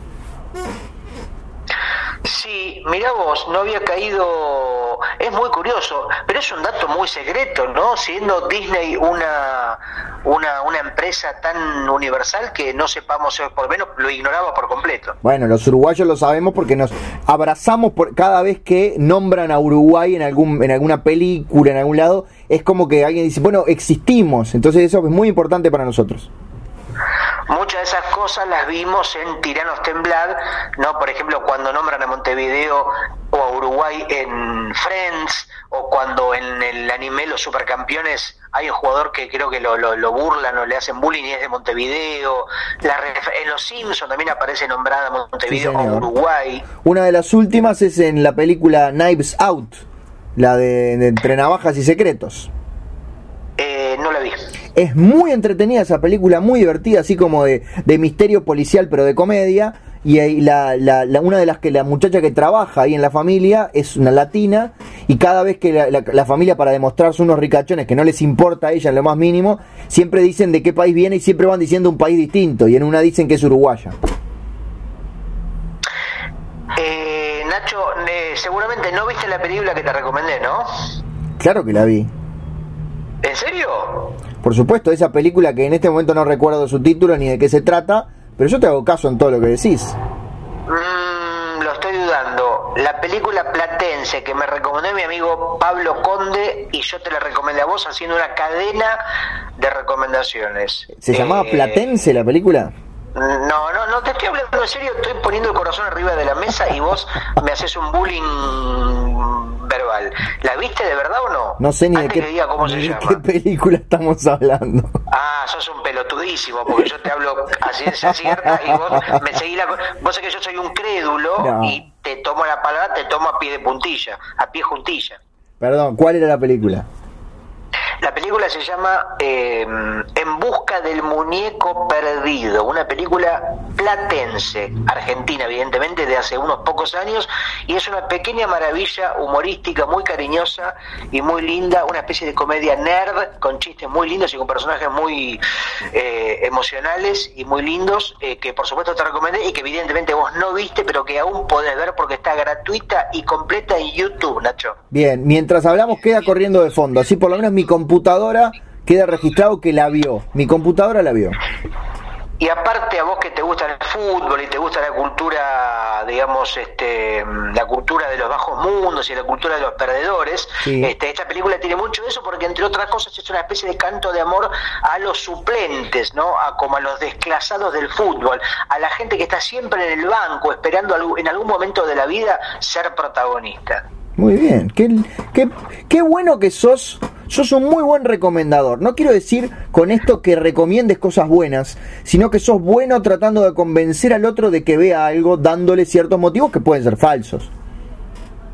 Sí, mira vos, no había caído, es muy curioso, pero es un dato muy secreto, ¿no? Siendo Disney una, una, una empresa tan universal que no sepamos, por lo menos lo ignoraba por completo. Bueno, los uruguayos lo sabemos porque nos abrazamos por cada vez que nombran a Uruguay en, algún, en alguna película, en algún lado, es como que alguien dice, bueno, existimos, entonces eso es muy importante para nosotros. Muchas de esas cosas las vimos en Tiranos Temblad, ¿no? Por ejemplo, cuando nombran a Montevideo o a Uruguay en Friends, o cuando en el anime Los Supercampeones hay un jugador que creo que lo, lo, burlan o le hacen bullying y es de Montevideo. en Los Simpsons también aparece nombrada Montevideo o Uruguay. Una de las últimas es en la película Knives Out, la de, de Entre Navajas y Secretos. Eh, no la vi. Es muy entretenida esa película, muy divertida, así como de, de misterio policial, pero de comedia. Y la, la, una de las que la muchacha que trabaja ahí en la familia es una latina. Y cada vez que la, familia, para demostrarse unos ricachones que no les importa a ella en lo más mínimo, siempre dicen de qué país viene y siempre van diciendo un país distinto. Y en una dicen que es uruguaya. Eh, Nacho, eh, seguramente no viste la película que te recomendé, ¿no? Claro que la vi. ¿En serio? Por supuesto, esa película que en este momento no recuerdo su título ni de qué se trata, pero yo te hago caso en todo lo que decís. Mm, lo estoy dudando. La película Platense que me recomendó mi amigo Pablo Conde y yo te la recomendé a vos haciendo una cadena de recomendaciones. ¿Se llamaba eh, Platense la película? No, no, no te estoy hablando en serio, estoy poniendo el corazón arriba de la mesa y vos me haces un bullying verbal. ¿La viste de verdad o no? No sé ni de, qué, qué película estamos hablando. Ah, sos un pelotudísimo, porque yo te hablo así de cierta y vos me seguís la... Vos sabés que yo soy un crédulo y te tomo la palabra, te tomo a pie de puntilla, a pie juntilla. Perdón, ¿cuál era la película? La película se llama eh, En busca del muñeco perdido, una película platense, argentina evidentemente, de hace unos pocos años, y es una pequeña maravilla humorística, muy cariñosa y muy linda, una especie de comedia nerd, con chistes muy lindos y con personajes muy eh, emocionales y muy lindos, eh, que por supuesto te recomendé y que evidentemente vos no viste, pero que aún podés ver porque está gratuita y completa en YouTube, Nacho. Bien, mientras hablamos queda corriendo de fondo, así por lo menos mi computadora queda registrado que la vio. Mi computadora la vio. Y aparte a vos que te gusta el fútbol y te gusta la cultura, digamos, este, la cultura de los bajos mundos y la cultura de los perdedores, este, esta película tiene mucho de eso porque entre otras cosas es una especie de canto de amor a los suplentes, ¿no? A como a los desclasados del fútbol, a la gente que está siempre en el banco esperando en algún momento de la vida ser protagonista. Muy bien, qué, qué, qué bueno que sos sos un muy buen recomendador. No quiero decir con esto que recomiendes cosas buenas, sino que sos bueno tratando de convencer al otro de que vea algo dándole ciertos motivos que pueden ser falsos.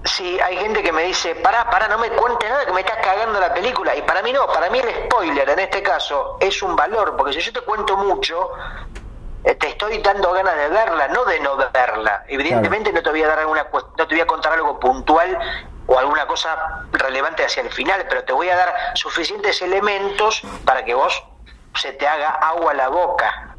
Sí, hay gente que me dice, pará, pará, no me cuente nada que me estás cagando la película. Y para mí no, para mí el spoiler en este caso es un valor, porque si yo te cuento mucho, eh, te estoy dando ganas de verla, no de no verla. Evidentemente no te voy a dar alguna no te voy a contar algo puntual o alguna cosa relevante hacia el final, pero te voy a dar suficientes elementos para que vos se te haga agua a la boca.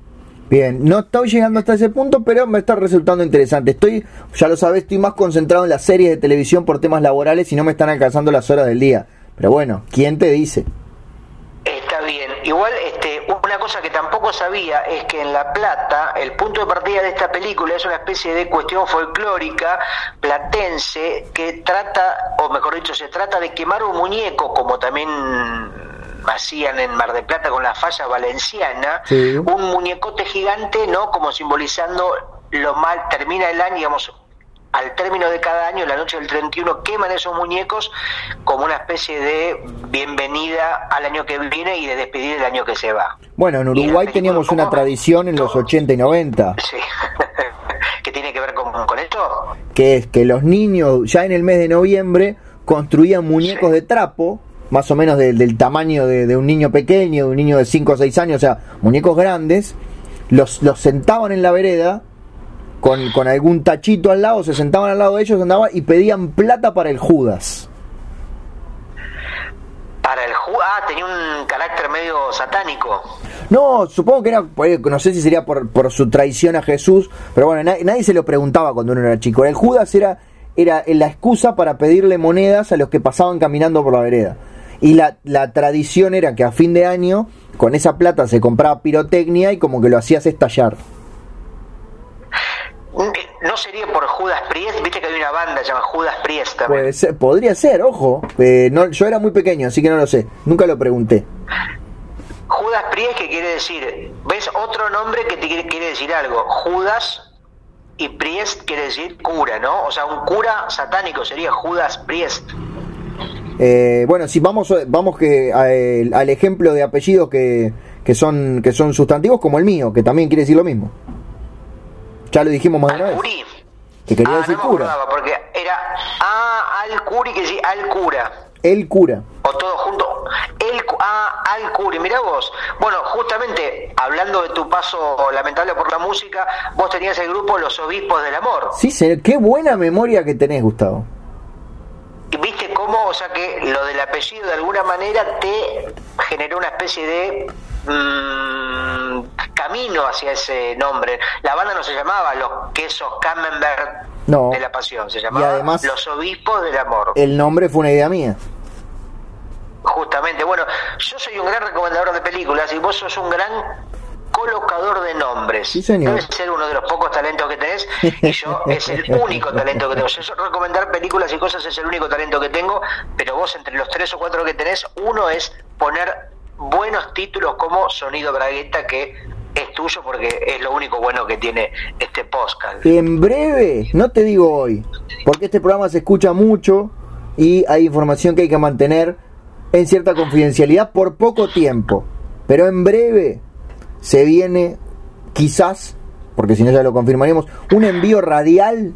Bien, no estoy llegando hasta ese punto, pero me está resultando interesante. Estoy, ya lo sabes, estoy más concentrado en las series de televisión por temas laborales y no me están alcanzando las horas del día. Pero bueno, ¿quién te dice? Bien. Igual, este, una cosa que tampoco sabía es que en La Plata, el punto de partida de esta película es una especie de cuestión folclórica platense que trata, o mejor dicho, se trata de quemar un muñeco, como también hacían en Mar de Plata con la falla valenciana, un muñecote gigante, ¿no? Como simbolizando lo mal, termina el año, digamos, al término de cada año, la noche del 31, queman esos muñecos como una especie de bienvenida al año que viene y de despedir el año que se va. Bueno, en Uruguay teníamos una tradición en los 80 y 90. Sí. ¿Qué tiene que ver con, esto? Que es que los niños ya en el mes de noviembre construían muñecos de trapo, más o menos del tamaño de, un niño pequeño, de un niño de 5 o 6 años, o sea, muñecos grandes, los, los sentaban en la vereda con, algún tachito al lado, se sentaban al lado de ellos andaban y pedían plata para el Judas. Para el Judas, ah, tenía un carácter medio satánico. No, supongo que era, no sé si sería por, su traición a Jesús, pero bueno, nadie, se lo preguntaba cuando uno era chico. El Judas era, era la excusa para pedirle monedas a los que pasaban caminando por la vereda. Y la, la tradición era que a fin de año, con esa plata se compraba pirotecnia y como que lo hacías estallar. ¿No sería por Judas Priest? Viste que hay una banda llamada Judas Priest también. podría ser, ojo. Eh, no, yo era muy pequeño, así que no lo sé. Nunca lo pregunté. Judas Priest que quiere decir, ves otro nombre que te quiere, quiere decir algo, Judas y Priest quiere decir cura, ¿no? O sea, un cura satánico sería Judas Priest. Eh, bueno, si vamos vamos que a- el- al ejemplo de apellidos que, que son que son sustantivos como el mío, que también quiere decir lo mismo. Ya lo dijimos más de una vez. Al-Curi. Que quería ah, decir no me cura. acordaba, porque era ah, al-Curi que decía al-cura. El cura. O todo junto. El, ah, al-Curi, mirá vos. Bueno, justamente, hablando de tu paso lamentable por la música, vos tenías el grupo Los Obispos del Amor. Sí, señor. Qué buena memoria que tenés, Gustavo. Y viste cómo, o sea que lo del apellido de alguna manera te generó una especie de mm, camino hacia ese nombre. La banda no se llamaba Los Quesos Camembert No. de la Pasión, se llamaba además- Los Obispos del Amor. El nombre fue una idea mía. Justamente, bueno, yo soy un gran recomendador de películas y vos sos un gran colocador de nombres. Sí, señor. Debes ser uno de los pocos talentos que tenés y yo es el único talento que tengo. Yo recomendar películas y cosas es el único talento que tengo, pero vos entre los tres o cuatro que tenés, uno es poner buenos títulos como Sonido Bragueta, que es tuyo porque es lo único bueno que tiene este podcast. En breve, no te digo hoy, porque este programa se escucha mucho y hay información que hay que mantener en cierta confidencialidad por poco tiempo. Pero en breve se viene, quizás, porque si no ya lo confirmaremos, un envío radial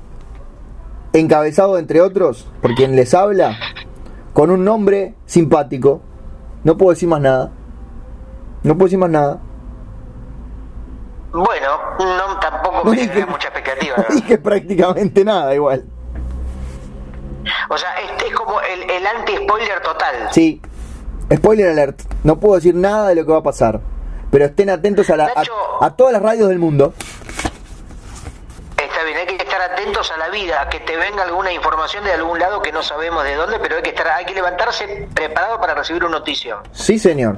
encabezado, entre otros, por quien les habla, con un nombre simpático. No puedo decir más nada. No puedo decir más nada. Bueno, no tampoco No me dije, genera mucha expectativa. no dije prácticamente nada igual. O sea, este es como el, el anti-spoiler total. Sí. Spoiler alert. No puedo decir nada de lo que va a pasar. Pero estén atentos a, la- Nacho. a, a todas las radios del mundo. Está bien, hay que estar atentos a la vida, a que te venga alguna información de algún lado que no sabemos de dónde, pero hay que estar, hay que levantarse preparado para recibir una noticia. Sí, señor.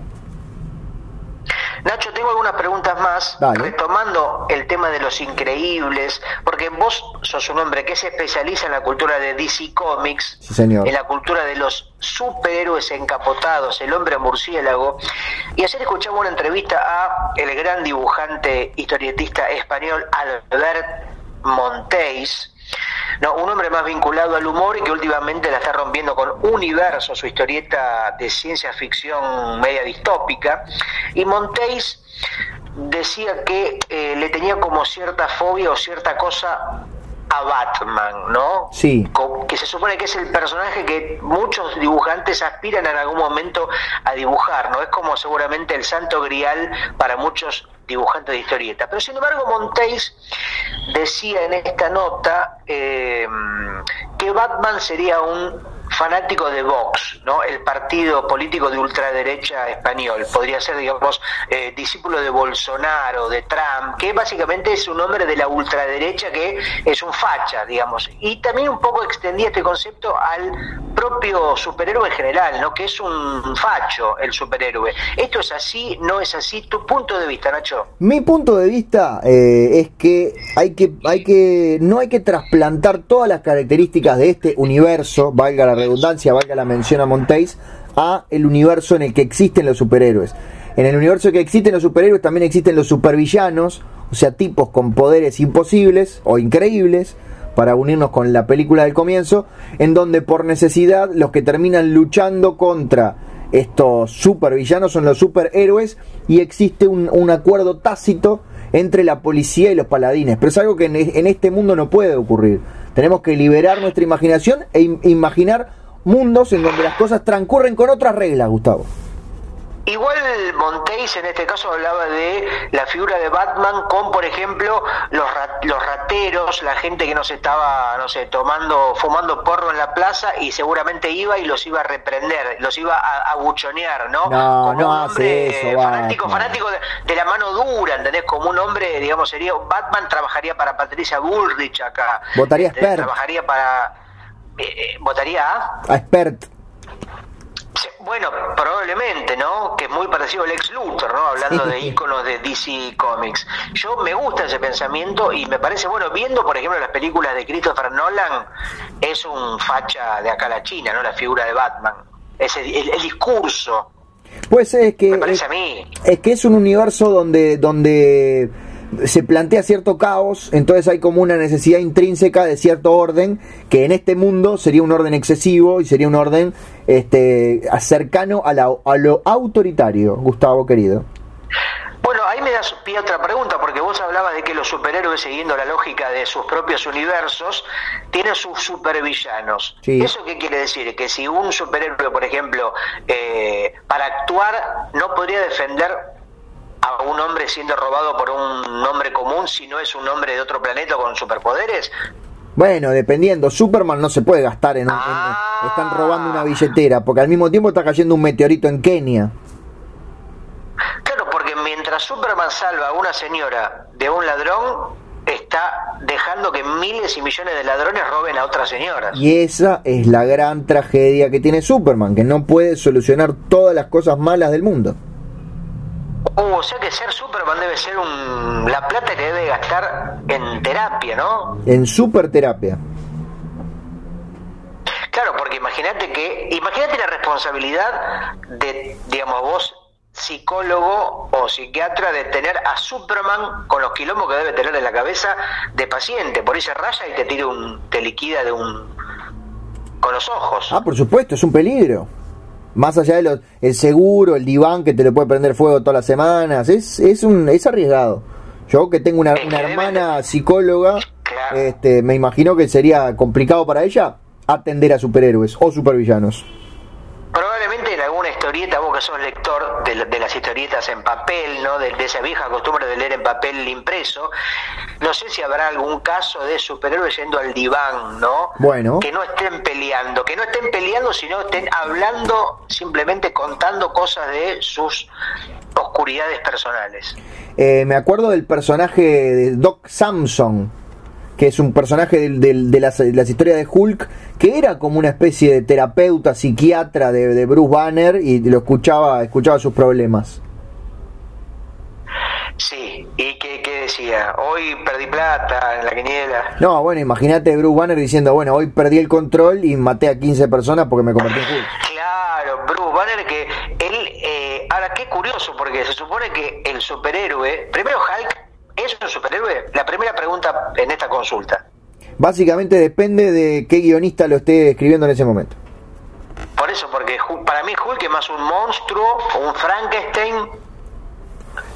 Nacho, tengo algunas preguntas más, Dale. retomando el tema de los increíbles, porque vos sos un hombre que se especializa en la cultura de DC Comics, Sí, señor. en la cultura de los superhéroes encapotados, el hombre murciélago, y ayer escuchamos una entrevista a el gran dibujante historietista español Albert Montéis, no, un hombre más vinculado al humor y que últimamente la está rompiendo con Universo, su historieta de ciencia ficción media distópica. Y Montéis decía que eh, le tenía como cierta fobia o cierta cosa a Batman, ¿no? Sí. Que se supone que es el personaje que muchos dibujantes aspiran en algún momento a dibujar, ¿no? Es como seguramente el santo grial para muchos dibujantes de historieta. Pero sin embargo, Montéis decía en esta nota eh, que Batman sería un fanático de Vox, ¿no? El partido político de ultraderecha español. Podría ser, digamos, eh, discípulo de Bolsonaro, de Trump, que básicamente es un hombre de la ultraderecha que es un facha, digamos. Y también un poco extendía este concepto al propio superhéroe en general, ¿no? Que es un facho el superhéroe. ¿Esto es así? ¿No es así? ¿Tu punto de vista, Nacho? Mi punto de vista eh, es que hay que hay que no hay que trasplantar todas las características de este universo, valga la redundancia, valga la mención a Montéis, a el universo en el que existen los superhéroes. En el universo que existen los superhéroes también existen los supervillanos, o sea, tipos con poderes imposibles o increíbles, para unirnos con la película del comienzo, en donde por necesidad los que terminan luchando contra estos supervillanos son los superhéroes y existe un, un acuerdo tácito entre la policía y los paladines. Pero es algo que en, en este mundo no puede ocurrir. Tenemos que liberar nuestra imaginación e im- imaginar mundos en donde las cosas transcurren con otras reglas, Gustavo. Igual Montéis en este caso hablaba de la figura de Batman con, por ejemplo, los, ra- los rateros, la gente que no se estaba, no sé, tomando, fumando porro en la plaza y seguramente iba y los iba a reprender, los iba a, a buchonear, ¿no? No, Como no un hace hombre eso, fanático, Batman. fanático de, de la mano dura, ¿entendés? Como un hombre, digamos, sería Batman trabajaría para Patricia Bullrich acá. Votaría Este, expert. Trabajaría para... eh, eh, ¿Votaría a? A expert. Bueno, probablemente, ¿no? Que es muy parecido al ex Luthor, ¿no? Hablando Sí. de íconos de DC Comics. Yo me gusta ese pensamiento y me parece, bueno, viendo, por ejemplo, las películas de Christopher Nolan, es un facha de acá a la China, ¿no? La figura de Batman. Ese, el, el discurso. Pues es que Me parece es, a mí. es que es un universo donde donde se plantea cierto caos, entonces hay como una necesidad intrínseca de cierto orden que en este mundo sería un orden excesivo y sería un orden este cercano a, la- a lo autoritario, Gustavo querido. Bueno, ahí me das pie a otra pregunta, porque vos hablabas de que los superhéroes, siguiendo la lógica de sus propios universos, tienen sus supervillanos. Sí. ¿Eso qué quiere decir? Que si un superhéroe, por ejemplo, eh, para actuar no podría defender a un hombre siendo robado por un hombre común si no es un hombre de otro planeta con superpoderes? Bueno, dependiendo, Superman no se puede gastar en, un- en- Ah. están robando una billetera, porque al mismo tiempo está cayendo un meteorito en Kenia. Claro, porque mientras Superman salva a una señora de un ladrón, está dejando que miles y millones de ladrones roben a otras señoras. Y esa es la gran tragedia que tiene Superman, que no puede solucionar todas las cosas malas del mundo. Uh, o sea que ser Superman debe ser un, la plata que debe gastar en terapia, ¿no? En superterapia. Claro, porque imagínate que, imagínate la responsabilidad de, digamos, vos psicólogo o psiquiatra de tener a Superman con los quilombos que debe tener en la cabeza de paciente, por ahí se raya y te tira un, te liquida de un con los ojos. Ah, por supuesto, es un peligro. Más allá de los, el seguro, el diván que te le puede prender fuego todas las semanas, es, es, un, es arriesgado. Yo que tengo una, hermana psicóloga, Claro. este, me imagino que sería complicado para ella atender a superhéroes o supervillanos. Probablemente en alguna historieta, vos que sos lector de, la- de las historietas en papel, ¿no? De, de esa vieja costumbre de leer en papel impreso, no sé si habrá algún caso de superhéroes yendo al diván, ¿no? Bueno. Que no estén peleando, que no estén peleando, sino estén hablando, simplemente contando cosas de sus oscuridades personales. Eh, me acuerdo del personaje de Doc Samson, que es un personaje de, las, de las historias de Hulk, que era como una especie de terapeuta, psiquiatra de, de Bruce Banner y lo escuchaba, escuchaba sus problemas. Sí, y que, que decía, hoy perdí plata en la quiniela. No, bueno, imagínate Bruce Banner diciendo, bueno, hoy perdí el control y maté a 15 personas porque me convertí en Hulk. Claro, Bruce Banner que él, eh, ahora qué curioso, porque se supone que el superhéroe, primero Hulk es un superhéroe, la primera pregunta en esta consulta. Básicamente depende de qué guionista lo esté escribiendo en ese momento. Por eso, porque para mí Hulk es más un monstruo, un Frankenstein,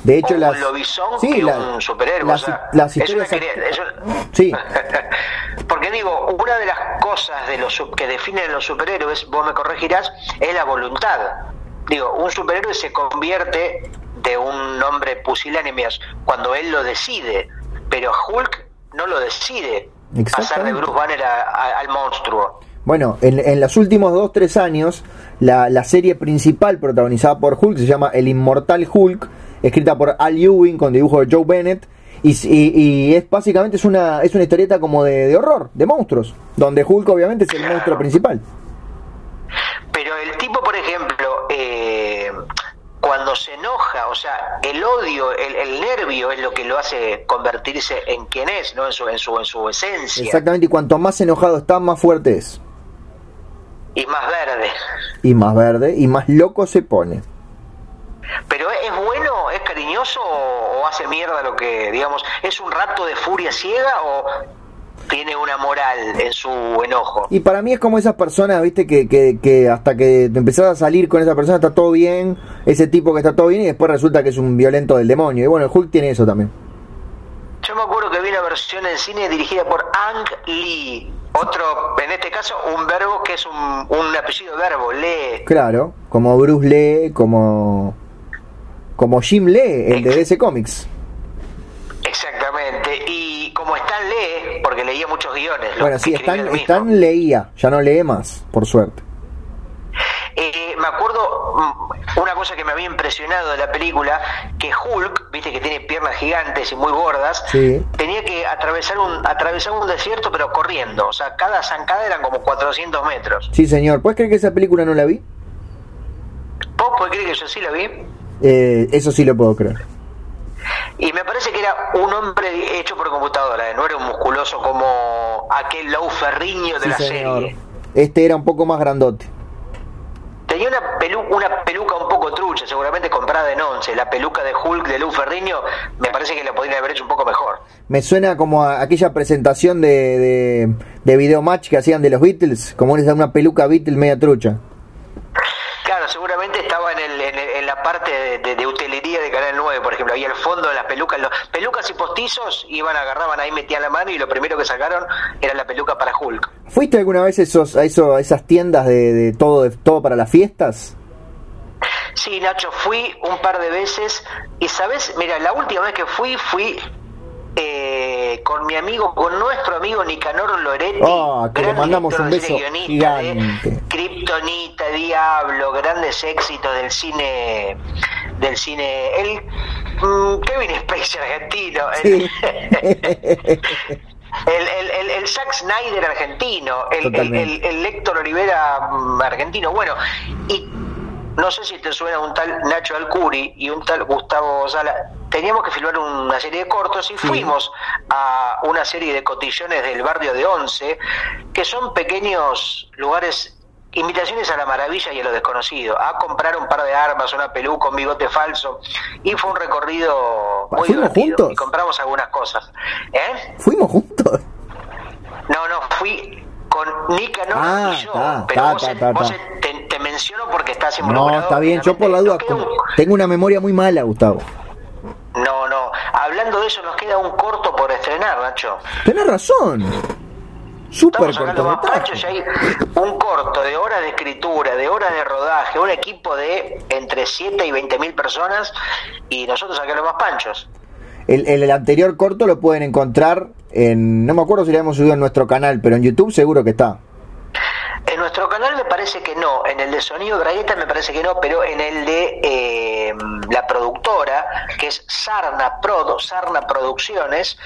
De hecho, las, un lobizón sí, que la- un superhéroe. las, o sea, las es una historias... cre- es un- Sí. Porque digo, una de las cosas de los sub- que definen los superhéroes, vos me corregirás, es la voluntad. Digo, un superhéroe se convierte de un hombre pusilánime cuando él lo decide, pero Hulk no lo decide pasar de. Bruce Banner a- a- al monstruo. Bueno, en, en los últimos 2-3 años, la, la serie principal protagonizada por Hulk se llama El Inmortal Hulk, escrita por Al Ewing con dibujo de Joe Bennett. Y, y- y es básicamente es una, es una historieta como de, de horror, de monstruos, donde Hulk obviamente es el monstruo principal. Pero el tipo, por ejemplo, eh, cuando se enoja, o sea, el odio, el, el nervio es lo que lo hace convertirse en quien es, ¿no? En su, en su, en su esencia. Exactamente, y cuanto más enojado está, más fuerte es. Y más verde. Y más verde, y más loco se pone. Pero ¿es bueno, es cariñoso o, o hace mierda lo que, digamos, es un rato de furia ciega o tiene una moral en su enojo? Y para mí es como esas personas, viste, que, que, que hasta que te empezás a salir con esa persona está todo bien, ese tipo que está todo bien y después resulta que es un violento del demonio. Y bueno, el Hulk tiene eso también. Yo me acuerdo que vi una versión en cine dirigida por Ang Lee, otro, en este caso, un verbo que es un, un apellido verbo, lee. Claro, como Bruce Lee, como como Jim Lee, el de DC Comics. Exactamente. Y como Stan lee, porque leía muchos guiones. Bueno, sí, Stan. Stan leía, ya no lee más, por suerte. Eh, me acuerdo mm, una cosa que me había impresionado de la película, que Hulk, viste que tiene piernas gigantes y muy gordas, Sí. tenía que atravesar un, atravesar un desierto pero corriendo, o sea, cada zancada eran como 400 metros. Sí, señor. ¿Puedes creer que esa película no la vi? ¿Vos podés creer que yo sí la vi? Eh, eso sí lo puedo creer. Y me parece que era un hombre hecho por computadora, no era un musculoso como aquel Lou Ferriño de Sí, la señor. serie. Este era un poco más grandote. Tenía suena una peluca un poco trucha, seguramente comprada en once. La peluca de Hulk de Lou Ferriño me parece que la podría haber hecho un poco mejor. Me suena como a aquella presentación de, de, de video match que hacían de los Beatles, como una peluca Beatles media trucha. 9, por ejemplo, ahí el fondo de las pelucas, los, pelucas y postizos iban, agarraban ahí, metían la mano y lo primero que sacaron era la peluca para Hulk. ¿Fuiste alguna vez esos, a, eso, a esas tiendas de, de todo, de todo para las fiestas? Sí, Nacho, fui un par de veces y, ¿sabes? Mira, la última vez que fui, fui eh, con mi amigo, con nuestro amigo Nicanor Loretti, oh, que le mandamos un beso gigante. Kryptonita, Diablo, grandes éxitos del cine, del cine, el mm, Kevin Spacey argentino, el, el, el, Zack Snyder argentino, el, el, el, Héctor Olivera mm, argentino, bueno, y no sé si te suena un tal Nacho Alcuri y un tal Gustavo Sala. Teníamos que filmar una serie de cortos y fuimos a una serie de cotillones del barrio de Once, que son pequeños lugares, invitaciones a la maravilla y a lo desconocido, a comprar un par de armas, una peluca, un bigote falso, y fue un recorrido muy divertido. Juntos? Y compramos algunas cosas. ¿Eh? ¿Fuimos juntos? No, no, fui con Nicanor ah, y yo, pero vos, te, menciono porque estás involucrado. No, está bien, yo por la duda tengo una memoria muy mala, Gustavo. No, no, hablando de eso nos queda un corto por estrenar, Nacho. Tenés razón. Súper corto. Y hay un corto de horas de escritura, de horas de rodaje, un equipo de entre 7 y 20 mil personas y nosotros acá los más panchos. El, el, anterior corto lo pueden encontrar en, no me acuerdo si lo hemos subido en nuestro canal, pero en YouTube seguro que está. Nuestro canal me parece que no, en el de Sonido Bragueta me parece que no, pero en el de eh, la productora, que es Sarna Prodo, Sarna Producciones,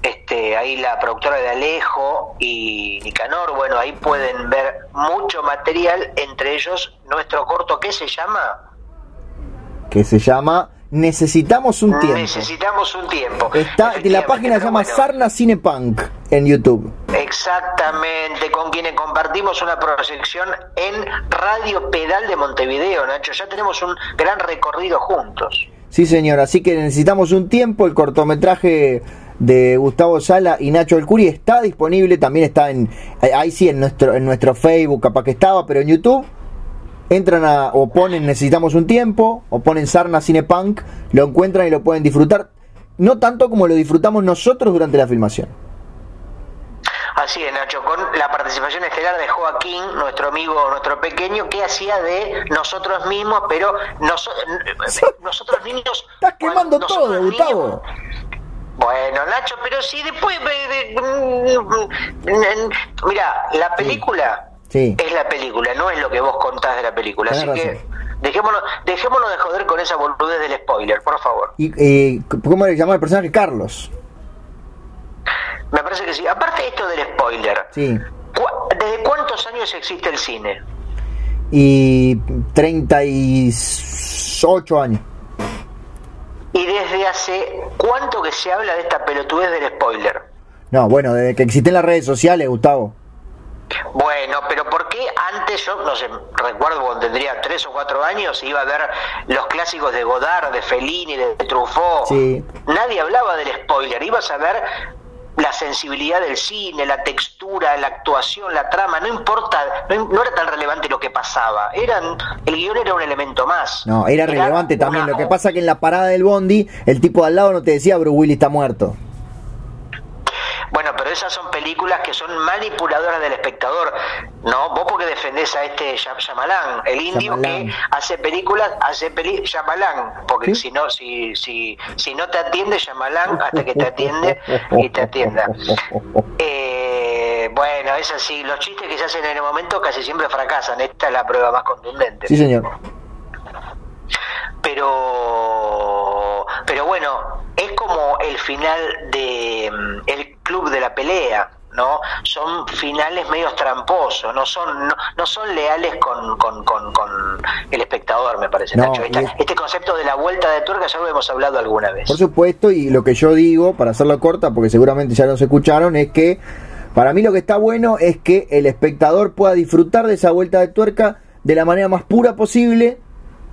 este, ahí la productora de Alejo y Nicanor, bueno, ahí pueden ver mucho material, entre ellos nuestro corto que se llama... Que se llama Necesitamos un tiempo. Necesitamos un tiempo. Está, la página se llama Sarna Cinepunk en YouTube. Exactamente, con quienes compartimos una proyección en Radio Pedal de Montevideo, Nacho. Ya tenemos un gran recorrido juntos. Sí, señor, así que necesitamos un tiempo. El cortometraje de Gustavo Sala y Nacho Alcuri está disponible, también está en ahí sí en nuestro en nuestro Facebook, capaz que estaba, pero en YouTube entran a, o ponen Necesitamos un tiempo, o ponen Sarna Cinepunk, lo encuentran y lo pueden disfrutar, no tanto como lo disfrutamos nosotros durante la filmación. Así es, Nacho, con la participación estelar de Joaquín, nuestro amigo, nuestro pequeño, que hacía de nosotros mismos, pero nosotros niños... Estás quemando todo, Gustavo. Bueno, Nacho, pero si después... Mira, la película es la película, no es lo que vos contás de la película. Así que dejémonos, dejémonos de joder con esa boludez del spoiler, por favor. ¿Y cómo le llama el personaje? Carlos. Me parece que sí. Aparte de esto del spoiler, sí. ¿desde cuántos años existe el cine? Y 38 años. ¿Y desde hace cuánto que se habla de esta pelotudez del spoiler? No, bueno, desde que existen las redes sociales, Gustavo. Bueno, pero ¿por qué antes, yo no sé, recuerdo cuando tendría tres o cuatro años, iba a ver los clásicos de Godard, de Fellini, de Truffaut? Nadie hablaba del spoiler, ibas a ver la sensibilidad del cine, la textura, la actuación, la trama, no importa, no, era tan relevante lo que pasaba, eran, el guion era un elemento más. No, era, relevante también, lo que pasa que en la parada del bondi, el tipo de al lado no te decía, Bruce Willis está muerto. Bueno, pero esas son películas que son manipuladoras del espectador. No, vos porque defendés a este Shyamalan, el indio que hace películas, hace películas, Shyamalan, porque si no, si, si, si no te atiende Shyamalan hasta que te atiende y te atienda. Eh, bueno, es así, los chistes que se hacen en el momento casi siempre fracasan, esta es la prueba más contundente. Sí, señor. Pero, pero bueno, es como el final de mm, el club de la pelea, ¿no? Son finales medio tramposos, no son, no, son leales con, con, con, el espectador, me parece, Nacho. Este concepto de la vuelta de tuerca ya lo hemos hablado alguna vez. Por supuesto, y lo que yo digo, para hacerlo corta, porque seguramente ya nos escucharon, es que para mí lo que está bueno es que el espectador pueda disfrutar de esa vuelta de tuerca de la manera más pura posible.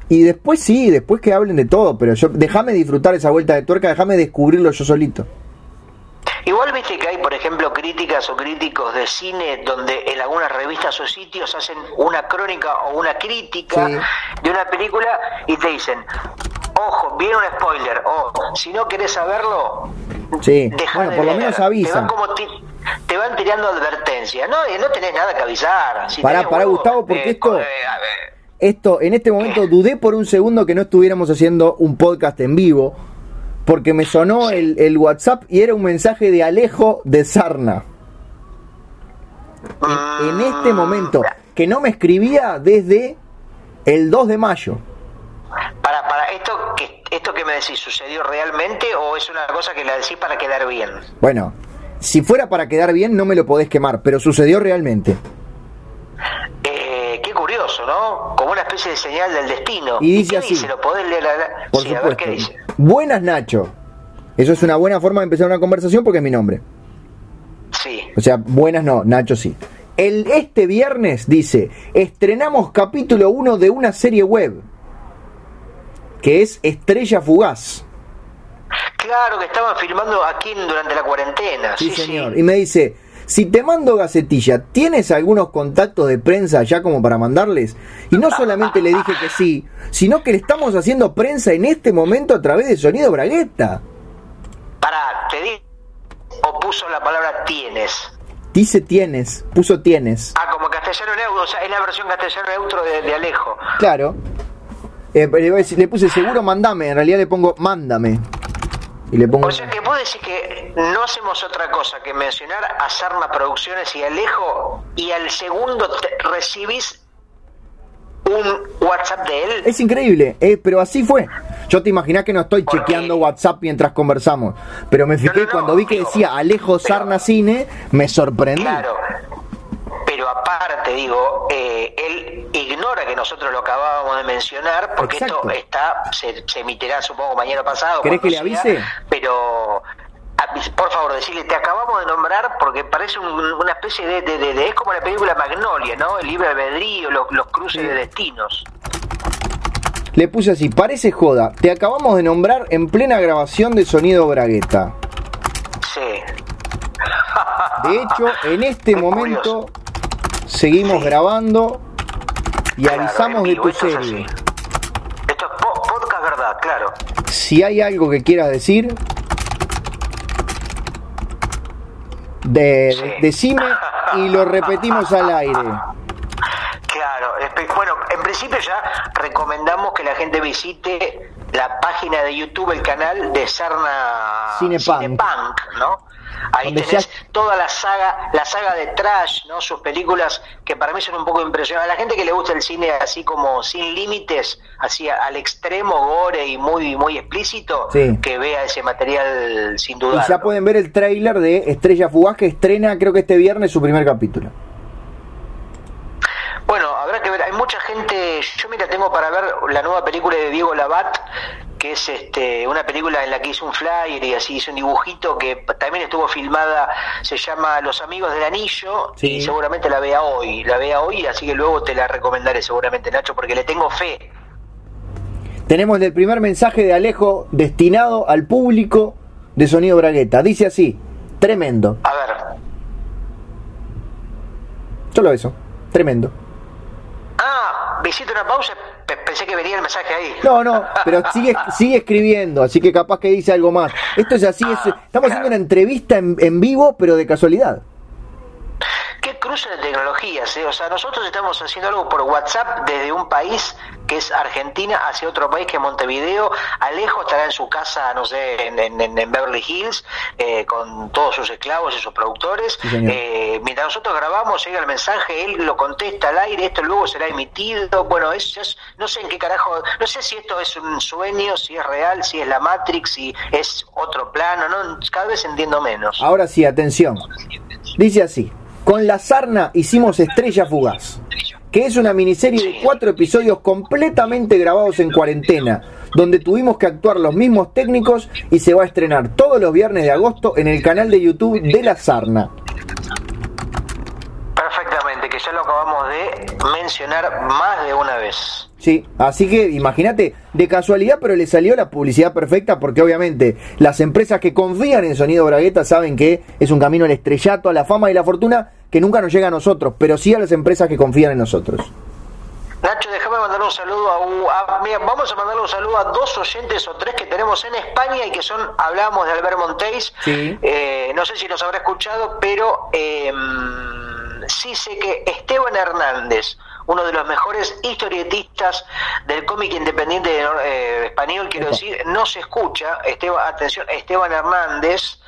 Y después sí, después que hablen de todo, pero yo déjame disfrutar esa vuelta de tuerca, déjame descubrirlo yo solito. Igual viste que hay, por ejemplo, críticas o críticos de cine donde en algunas revistas o sitios hacen una crónica o una crítica Sí. de una película y te dicen, ojo, viene un spoiler, o si no querés saberlo, Sí, bueno, de por lo leer". menos Te avisan. van, como ti- te van tirando advertencias, no, y no tenés nada que avisar. Si Pará, tenés pará, huevo, Gustavo, porque eh, esto- eh, a ver, Esto, en este momento dudé por un segundo que no estuviéramos haciendo un podcast en vivo, porque me sonó el, el WhatsApp y era un mensaje de Alejo de Sarna. En, en este momento, que no me escribía desde el 2 de mayo. Para, para, ¿esto que, ¿esto que me decís sucedió realmente o es una cosa que la decís para quedar bien? Bueno, si fuera para quedar bien no me lo podés quemar, pero sucedió realmente. Eh, qué curioso, ¿no? Como una especie de señal del destino. Y dice qué así. dice? ¿Lo podés leer? a la- Por sí, a ver supuesto. qué dice. Buenas Nacho. Eso es una buena forma de empezar una conversación porque es mi nombre. Sí. O sea, buenas no, Nacho sí. El, este viernes, dice, estrenamos capítulo 1 de una serie web, que es Estrella Fugaz. Claro que estaban filmando aquí durante la cuarentena. Sí, Sí, señor. sí. Y me dice, si te mando gacetilla, ¿tienes algunos contactos de prensa ya como para mandarles? Y no solamente le dije que sí, sino que le estamos haciendo prensa en este momento a través de Sonido Bragueta. Pará, te di o puso la palabra tienes. Dice tienes, puso tienes. Ah, como castellano neutro, o sea, es la versión castellano neutro de, de Alejo. Claro. Eh, le puse seguro mandame, en realidad le pongo mándame. Y le pongo... O sea que vos decís que no hacemos otra cosa que mencionar a Sarna Producciones y Alejo y al segundo te- recibís un WhatsApp de él. Es increíble, eh, pero así fue. Yo te imaginás que no estoy ¿Por chequeando qué? WhatsApp mientras conversamos, pero me fijé No, no, no, cuando vi que digo, decía Alejo pero- Sarna Cine, me sorprendí. Claro. Pero aparte, digo, eh, él ignora que nosotros lo acabábamos de mencionar, porque Exacto. esto está se, se emitirá, supongo, mañana pasado. ¿Querés que le sea, avise? Pero, avis- por favor, decirle, te acabamos de nombrar porque parece un- una especie de, de- de- de- Es como la película Magnolia, ¿no? El libre albedrío, los, los cruces Sí. de destinos. Le puse así, parece joda, te acabamos de nombrar en plena grabación de Sonido Bragueta. Sí. De hecho, en este momento seguimos grabando y Claro, avisamos de tu es serie. Esto es po- podcast verdad, claro. Si hay algo que quieras decir, de, de- Sí. decime y lo repetimos al aire. Claro, bueno, en principio ya recomendamos que la gente visite la página de YouTube, el canal de Sarna Cinepunk. Cinepunk, ¿no? Ahí tenés toda la saga, la saga de Trash, ¿no? Sus películas que para mí son un poco impresionantes. A la gente que le gusta el cine así como sin límites, así al extremo gore y muy muy explícito, Sí. que vea ese material sin Y duda. ya pueden ver el tráiler de Estrella Fugaz que estrena creo que este viernes su primer capítulo. Bueno, habrá que ver. Hay mucha gente. Yo, mira, tengo para ver la nueva película de Diego Labat, que es este una película en la que hizo un flyer y así hizo un dibujito que también estuvo filmada. Se llama Los Amigos del Anillo Sí. y seguramente la vea hoy. La vea hoy, así que luego te la recomendaré seguramente, Nacho, porque le tengo fe. Tenemos el primer mensaje de Alejo destinado al público de Sonido Bragueta. Dice así, tremendo. A ver. Solo eso, tremendo. Ah, visita una pausa. Pe- Pensé que venía el mensaje ahí. No, no, pero sigue, sigue escribiendo, así que capaz que dice algo más. Esto es así, es- estamos haciendo una entrevista en, en vivo, pero de casualidad. Cruce de tecnologías, ¿eh? O sea, nosotros estamos haciendo algo por WhatsApp desde un país que es Argentina hacia otro país que es Montevideo. Alejo estará en su casa, no sé, en, en- en Beverly Hills, eh, con todos sus esclavos y sus productores. Sí. Eh, mientras nosotros grabamos, llega el mensaje, él lo contesta al aire, esto luego será emitido. Bueno, es, es- no sé en qué carajo, no sé si esto es un sueño, si es real, si es la Matrix, si es otro plano, ¿no? Cada vez entiendo menos. Ahora sí, atención. Dice así, con la sarna hicimos Estrella Fugaz, que es una miniserie de cuatro episodios completamente grabados en cuarentena, donde tuvimos que actuar los mismos técnicos y se va a estrenar todos los viernes de agosto en el canal de YouTube de la sarna. Perfectamente, que ya lo acabamos de mencionar más de una vez. Sí, así que imagínate, de casualidad, pero le salió la publicidad perfecta porque obviamente las empresas que confían en Sonido Bragueta saben que es un camino al estrellato, a la fama y la fortuna que nunca nos llega a nosotros, pero sí a las empresas que confían en nosotros. Nacho, déjame mandar un saludo a, vamos a mandarle un saludo a dos oyentes o tres que tenemos en España y que son, hablamos de Albert Montéis, eh, no sé si nos habrá escuchado, pero eh, sí sé que Esteban Hernández, uno de los mejores historietistas del cómic independiente eh, español, quiero decir, no se escucha. Esteban, atención, Esteban Hernández,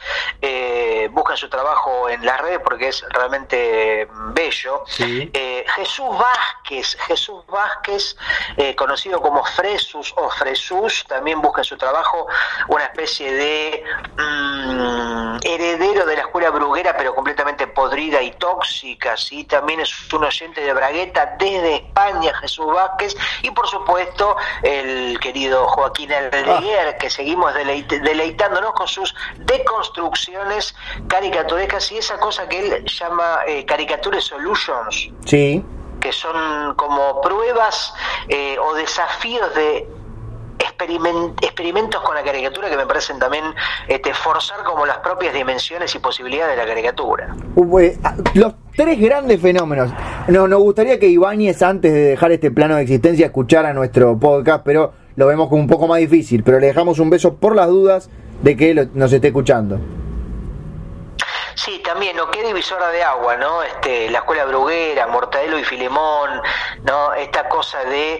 eh, busca su trabajo en las redes porque es realmente bello. Eh, Jesús Vázquez, Jesús Vázquez, eh, conocido como Fresus o Fresus, también busca su trabajo, una especie de mm, heredero de la escuela bruguera, pero completamente podrida y tóxica. ¿sí? También es un oyente de Bragueta desde España, Jesús Vázquez, y por supuesto el querido Joaquín Aldeguer, ah. que seguimos deleitándonos con sus deconstrucciones caricaturescas y esa cosa que él llama eh, Caricature Solutions. Sí. Que son como pruebas eh, o desafíos de experimentos con la caricatura que me parecen también este, forzar como las propias dimensiones y posibilidades de la caricatura. Ah, los tres grandes fenómenos. No, nos gustaría que Ibáñez, antes de dejar este plano de existencia, escuchara nuestro podcast, pero lo vemos como un poco más difícil. Pero le dejamos un beso por las dudas de que nos esté escuchando. Sí, también, ¿no? Qué divisora de agua, ¿no? Este, la escuela bruguera, Mortadelo y Filemón, ¿no? Esta cosa de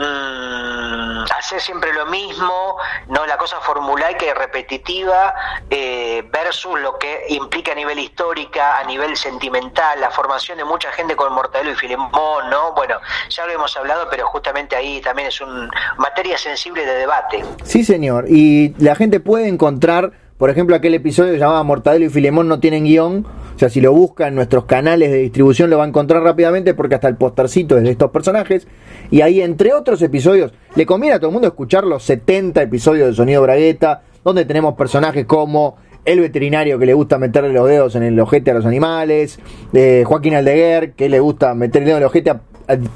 mm, hacer siempre lo mismo, ¿no? La cosa formulaica y repetitiva eh, versus lo que implica a nivel histórica, a nivel sentimental, la formación de mucha gente con Mortadelo y Filemón, ¿no? Bueno, ya lo hemos hablado, pero justamente ahí también es una materia sensible de debate. Sí, señor, y la gente puede encontrar por ejemplo, aquel episodio que se llamaba Mortadelo y Filemón no tienen guion. O sea, si lo busca en nuestros canales de distribución lo va a encontrar rápidamente porque hasta el postercito es de estos personajes. Y ahí, entre otros episodios, le conviene a todo el mundo escuchar los 70 episodios de Sonido Bragueta, donde tenemos personajes como el veterinario que le gusta meterle los dedos en el ojete a los animales, de Joaquín Aldeguer, que le gusta meter el dedo en el ojete a,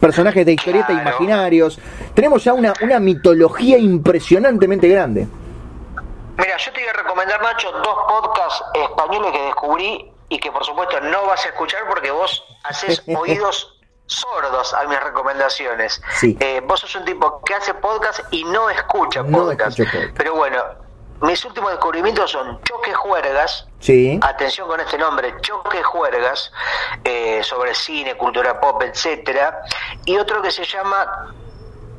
personajes de historieta imaginarios. Tenemos ya una, una mitología impresionantemente grande. Mira, yo te voy a recomendar, Nacho, dos podcasts españoles que descubrí y que por supuesto no vas a escuchar porque vos haces oídos sordos a mis recomendaciones. Eh, vos sos un tipo que hace podcast y no escucha podcast. Pero bueno, mis últimos descubrimientos son Choque Juergas. Sí. Atención con este nombre, Choque Juergas, eh, sobre cine, cultura pop, etcétera. Y otro que se llama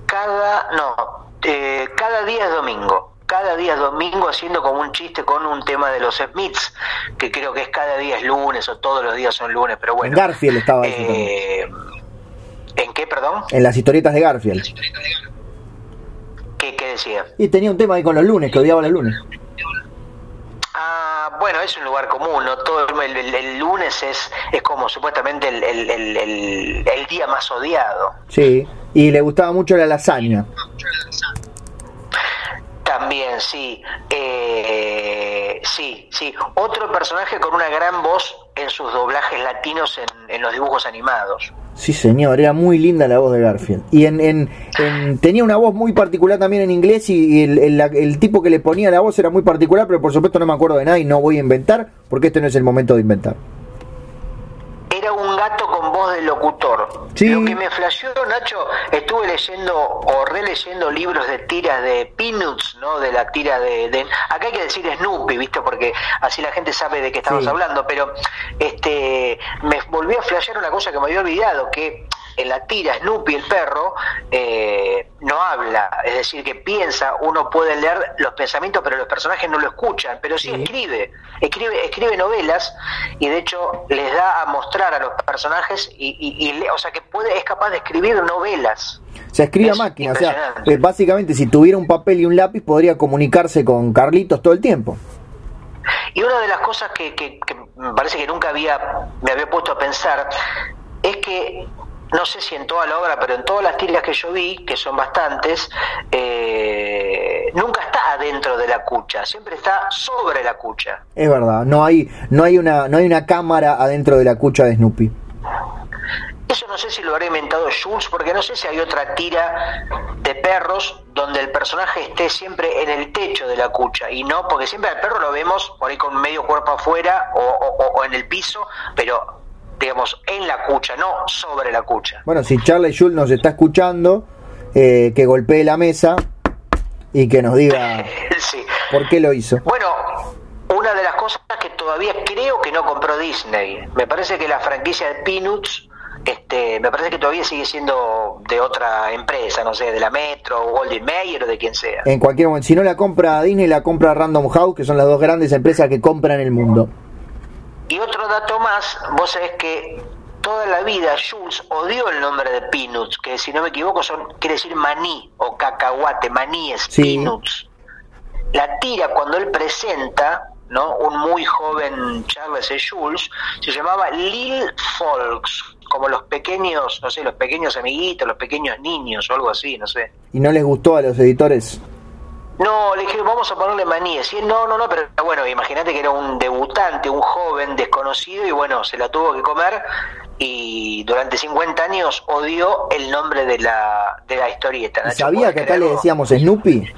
Cada. No, eh, Cada día es domingo cada día es domingo haciendo como un chiste con un tema de los Smiths, que creo que es cada día es lunes o todos los días son lunes, pero bueno. En Garfield estaba eh, ¿En qué, perdón? En las historietas de Garfield. ¿Qué, ¿Qué, decía? Y tenía un tema ahí con los lunes, que odiaba los lunes. Ah, bueno, es un lugar común, ¿no? Todo el, lunes es, es como supuestamente el, el, día más odiado. Sí, y le gustaba mucho la lasaña. También, sí. Eh, sí, sí. Otro personaje con una gran voz en sus doblajes latinos en, los dibujos animados. Sí, señor, era muy linda la voz de Garfield. Y en, en, tenía una voz muy particular también en inglés y, el, el, tipo que le ponía la voz era muy particular, pero por supuesto no me acuerdo de nada y no voy a inventar porque este no es el momento de inventar era un gato con voz de locutor. Lo que me flasheó, Nacho, estuve leyendo o releyendo libros de tiras de Peanuts, ¿no? De la tira de, Acá hay que decir Snoopy, ¿viste? Porque así la gente sabe de qué estamos hablando, pero este me volvió a flashear una cosa que me había olvidado, que en la tira Snoopy el perro eh, no habla, es decir, que piensa, uno puede leer los pensamientos, pero los personajes no lo escuchan, pero sí, escribe, escribe, escribe novelas y de hecho les da a mostrar a los personajes y, y, o sea que puede, es capaz de escribir novelas. Se escribe a máquina, o sea, eh, básicamente si tuviera un papel y un lápiz podría comunicarse con Carlitos todo el tiempo. Y una de las cosas que, que, que me parece que nunca había me había puesto a pensar es que no sé si en toda la obra, pero en todas las tiras que yo vi, que son bastantes, eh, nunca está adentro de la cucha, siempre está sobre la cucha. Es verdad, no hay, no hay una, no hay una cámara adentro de la cucha de Snoopy. no sé si lo habrá inventado Jules, porque no sé si hay otra tira de perros donde el personaje esté siempre en el techo de la cucha, y no, porque siempre al perro lo vemos por ahí con medio cuerpo afuera o, en el piso, pero digamos en la cucha, no sobre la cucha. Bueno, si Charlie Jules nos está escuchando, eh, que golpee la mesa y que nos diga por qué lo hizo. Bueno, una de las cosas que todavía creo que no compró Disney. Me parece que la franquicia de Peanuts, este, me parece que todavía sigue siendo de otra empresa, no sé, de la Metro, o Golden Mayer o de quien sea. En cualquier momento, si no la compra Disney, la compra Random House, que son las dos grandes empresas que compran el mundo. Y otro dato más, vos sabés que toda la vida Jules odió el nombre de Peanuts, que si no me equivoco son quiere decir maní o cacahuate, maní es Peanuts. La tira cuando él presenta ¿no? Un muy joven Charles E. Jules, se llamaba Lil Folks, como los pequeños, no sé, los pequeños amiguitos, los pequeños niños o algo así, no sé. ¿Y no les gustó a los editores? No, le dije, vamos a ponerle manías. Y no, no, no, pero bueno, imagínate que era un debutante, un joven desconocido y bueno, se la tuvo que comer y durante 50 años odió el nombre de la, de la historieta. ¿Sabía que acá le decíamos Snoopy?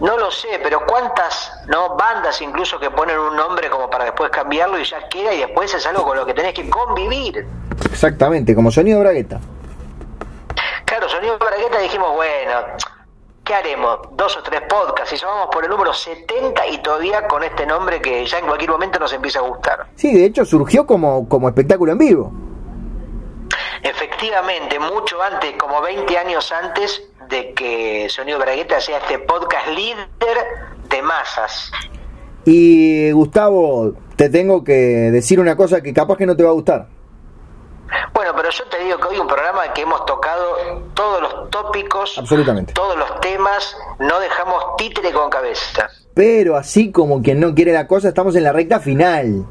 No lo sé, pero cuántas no bandas incluso que ponen un nombre como para después cambiarlo y ya queda y después es algo con lo que tenés que convivir. Exactamente, como Sonido Bragueta. Claro, Sonido Bragueta dijimos, bueno, ¿qué haremos? Dos o tres podcasts y ya vamos por el número 70 y todavía con este nombre que ya en cualquier momento nos empieza a gustar. Sí, de hecho surgió como, como espectáculo en vivo. Efectivamente, mucho antes, como 20 años antes, de que Sonido Bragueta sea este podcast líder de masas. Y Gustavo, te tengo que decir una cosa que capaz que no te va a gustar. Bueno, pero yo te digo que hoy un programa que hemos tocado todos los tópicos, absolutamente, todos los temas, no dejamos títere con cabeza. Pero así como quien no quiere la cosa, estamos en la recta final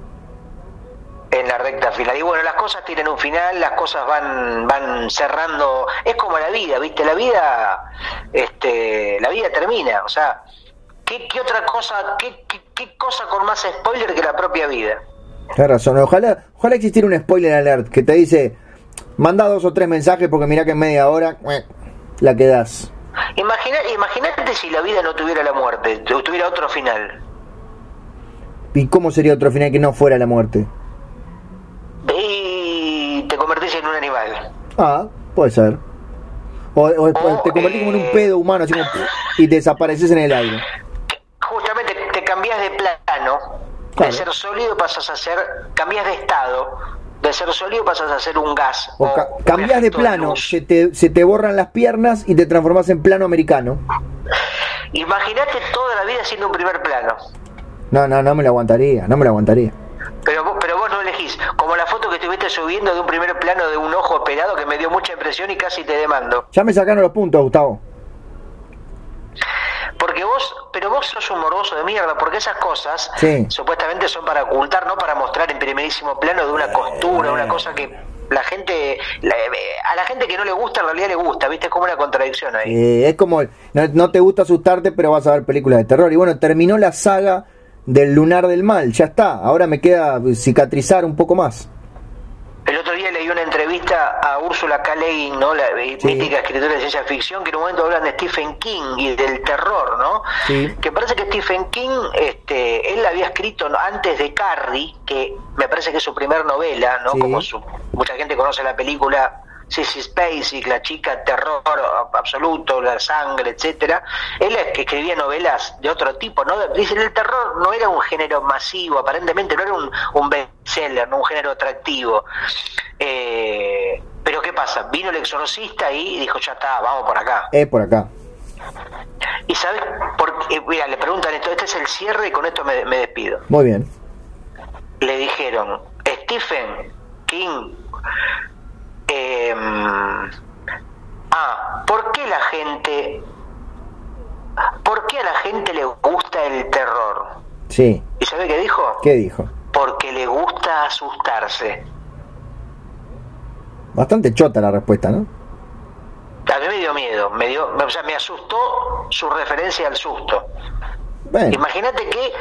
en la recta final. Y bueno, las cosas tienen un final, las cosas van van cerrando, es como la vida, ¿viste? La vida este la vida termina, o sea, ¿qué, qué otra cosa, qué, qué, cosa con más spoiler que la propia vida? Tienes razón, ojalá ojalá existiera un spoiler alert que te dice, manda dos o tres mensajes porque mira que en media hora la quedas. Imagina, imagínate si la vida no tuviera la muerte, tuviera otro final. ¿Y cómo sería otro final que no fuera la muerte? y te convertís en un animal. Ah, puede ser. O, te convertís como en un eh, pedo humano así y desapareces en el aire. Justamente te cambias de plano, de ser sólido pasas a ser, cambias de estado, de ser sólido pasas a ser un gas. O, cambias de plano, se te, se te borran las piernas y te transformas en plano americano. Imagínate toda la vida siendo un primer plano. No, no, no me lo aguantaría, no me lo aguantaría. Pero, pero vos no elegís, como la foto que estuviste subiendo de un primer plano de un ojo operado que me dio mucha impresión y casi te demando. Ya me sacaron los puntos, Gustavo. Porque vos, pero vos sos un morboso de mierda, porque esas cosas supuestamente son para ocultar, no para mostrar en primerísimo plano de una costura, una cosa que la gente, a la gente que no le gusta, en realidad le gusta, ¿viste? Es como una contradicción ahí. Eh, es como, no, no, te gusta asustarte, pero vas a ver películas de terror. Y bueno, terminó la saga del lunar del mal, ya está, ahora me queda cicatrizar un poco más. El otro día una entrevista a Úrsula K. ¿no? la mítica escritora de ciencia ficción, que en un momento hablan de Stephen King y del terror, ¿no? Que parece que Stephen King, este, él había escrito antes de Carrie, que me parece que es su primer novela, ¿no? Como su, mucha gente conoce la película Sissy Spacek, la chica terror absoluto, la sangre, etcétera. Él es que escribía novelas de otro tipo, ¿no? Dicen el terror no era un género masivo, aparentemente no era un, un bestseller, no un género atractivo. Eh, pero ¿qué pasa? Vino el exorcista y dijo, ya está, vamos por acá. Es por acá. Y sabes, porque, mira, le preguntan esto, este es el cierre y con esto me, me despido. Muy bien. Le dijeron, Stephen King eh, ah, ¿por qué la gente, por qué a la gente le gusta el terror? Sí. ¿Y sabe qué dijo? ¿Qué dijo? Porque le gusta asustarse. Bastante chota la respuesta, ¿no? A mí me dio miedo, me dio, o sea, me asustó su referencia al susto. Imagínate que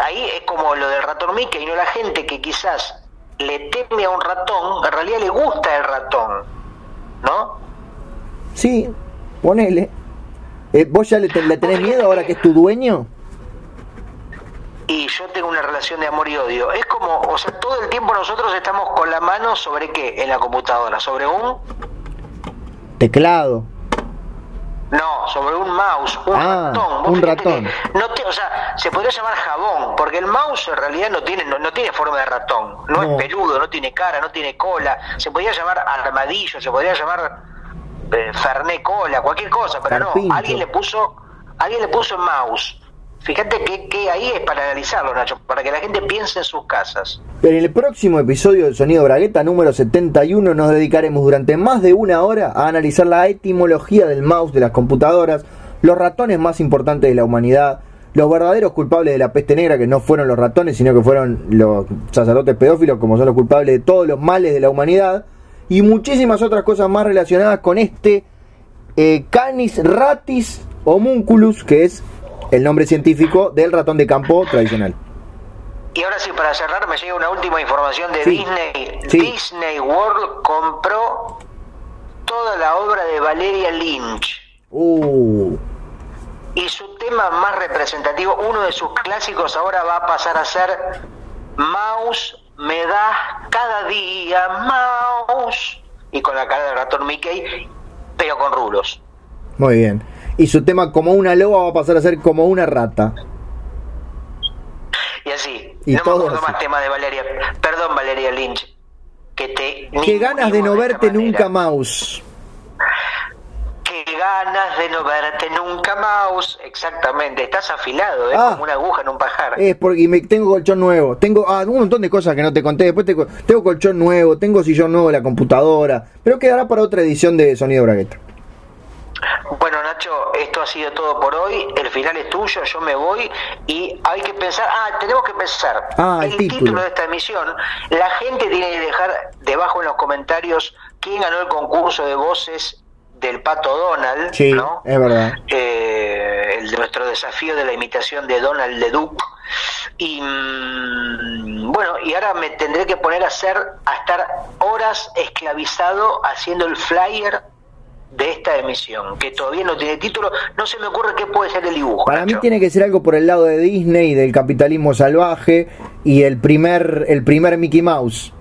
ahí es como lo del ratón Mickey, y no la gente que quizás le teme a un ratón, en realidad le gusta el ratón, ¿no? Sí, ponele. Eh, ¿Vos ya le, le tenés miedo ahora que es tu dueño? y yo tengo una relación de amor y odio. Es como, o sea, todo el tiempo nosotros estamos con la mano sobre qué en la computadora, sobre un teclado. No, sobre un mouse, un Ah, ratón. un ratón. No te- o sea, se podría llamar jabón, porque el mouse en realidad no tiene, no, no tiene forma de ratón, no, No. es peludo, no tiene cara, no tiene cola. Se podría llamar armadillo, se podría llamar eh, ferné cola, cualquier cosa, pero no. Alguien le puso, alguien le puso mouse. Fíjate que, que ahí es para analizarlo, Nacho, para que la gente piense en sus casas. En el próximo episodio del Sonido Bragueta número 71 nos dedicaremos durante más de una hora a analizar la etimología del mouse de las computadoras, los ratones más importantes de la humanidad, los verdaderos culpables de la peste negra, que no fueron los ratones, sino que fueron los sacerdotes pedófilos, como son los culpables de todos los males de la humanidad, y muchísimas otras cosas más relacionadas con este eh, Canis ratis homunculus, que es el nombre científico del ratón de campo tradicional. Y ahora sí, para cerrar, me llega una última información de Sí. Disney. Sí. Disney World compró toda la obra de Valeria Lynch. Uh, Y su tema más representativo, uno de sus clásicos, ahora va a pasar a ser Mouse, me das cada día, Mouse. Y con la cara del ratón Mickey, pero con rulos. Muy bien. Y su tema como una loba va a pasar a ser como una rata. Y así. Y no me todo acuerdo así. más temas de Valeria. Perdón, Valeria Lynch. Que te. Qué ganas de no verte nunca. Mouse. Qué ganas de no verte nunca, Mouse. Exactamente. Estás afilado, ¿eh? Ah. Como una aguja en un pajar. Es porque me, tengo colchón nuevo. Tengo ah, un montón de cosas que no te conté. Después te tengo colchón nuevo, tengo sillón nuevo de la computadora. Pero quedará para otra edición de Sonido Bragueta. Bueno, Nacho, esto ha sido todo por hoy. El final es tuyo, yo me voy y hay que pensar. Ah, tenemos que pensar. Ah, el el título. título. de esta emisión. La gente tiene que dejar debajo en los comentarios quién ganó el concurso de voces del pato Donald, Sí, ¿no? es verdad. Eh, el de nuestro desafío de la imitación de Donald de Duke. Y mm, bueno, y ahora me tendré que poner a hacer, a estar horas esclavizado haciendo el flyer de esta emisión, que todavía no tiene título. No se me ocurre qué puede ser el dibujo. Para mí tiene que ser algo por el lado de Disney, del capitalismo salvaje y el primer, el primer Mickey Mouse.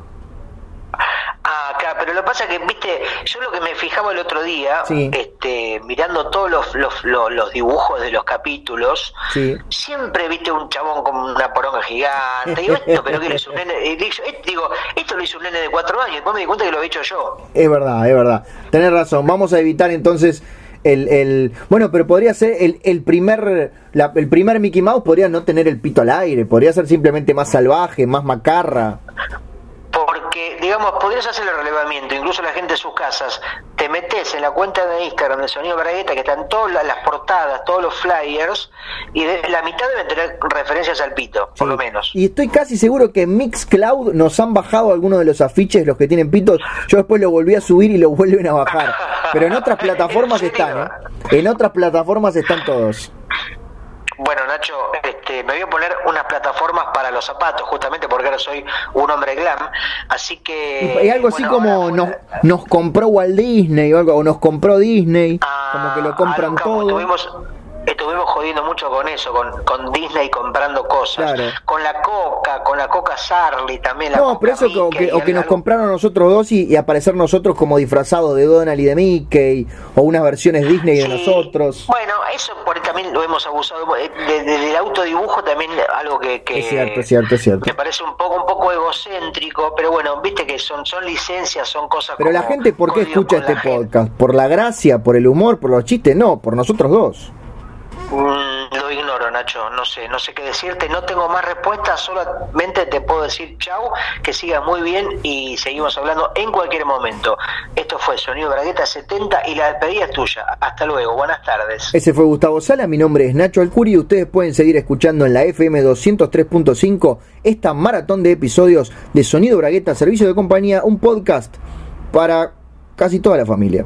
Pero lo que pasa que, viste, yo lo que me fijaba el otro día, Sí. este, mirando todos los, los, los, los dibujos de los capítulos, Sí. siempre viste un chabón con una poronga gigante. Digo, esto, pero que lo hizo un nene. y digo, eh, digo, esto lo hizo un nene de cuatro años. Después me di cuenta que lo había hecho yo. Es verdad, es verdad. Tenés razón. Vamos a evitar entonces el, el bueno, pero podría ser el, el primer la- el primer Mickey Mouse podría no tener el pito al aire, podría ser simplemente más salvaje, más macarra. Porque, digamos, podrías hacer el relevamiento, incluso la gente de sus casas. Te metes en la cuenta de Instagram de Sonido Bragueta, que están todas las, portadas, todos los flyers, y de- la mitad deben tener referencias al pito, por lo menos. Y estoy casi seguro que en Mixcloud nos han bajado algunos de los afiches, los que tienen pitos. Yo después lo volví a subir y lo vuelven a bajar. Pero en otras plataformas ¿En están, ¿eh? En otras plataformas están todos. Bueno, Nacho, me voy a poner unas plataformas para los zapatos, justamente porque ahora soy un hombre glam. Así que. Y algo así bueno, como ahora nos, nos compró Walt Disney o algo, o nos compró Disney, Ah, como que lo compran todo. Estuvimos, estuvimos jodiendo mucho con eso, con, con Disney comprando cosas. Claro. Con la Coca, con la Coca Sarli también. La No, Coca pero eso o Mickey, que, o que nos compraron nosotros dos y, y aparecer nosotros como disfrazados de Donald y de Mickey, o unas versiones Disney de nosotros. Bueno, eso por también lo hemos abusado. Eh, de- del autodibujo también algo que, que Es cierto, es cierto, es cierto. me parece un poco un poco egocéntrico, pero bueno, viste que son son licencias, son cosas Pero la como gente, ¿por qué escucha la este podcast? ¿Por la gracia, por el humor, por los chistes? No, por nosotros dos. Mm, lo ignoro, Nacho, no sé, no sé qué decirte, no tengo más respuestas, solamente te puedo decir chau, que sigas muy bien y seguimos hablando en cualquier momento. Esto fue Sonido Bragueta 70 y la despedida es tuya. Hasta luego, buenas tardes. Ese fue Gustavo Sala, mi nombre es Nacho Alcuri ustedes pueden seguir escuchando en la FM 203.5 esta maratón de episodios de Sonido Bragueta, Servicio de Compañía, un podcast para casi toda la familia.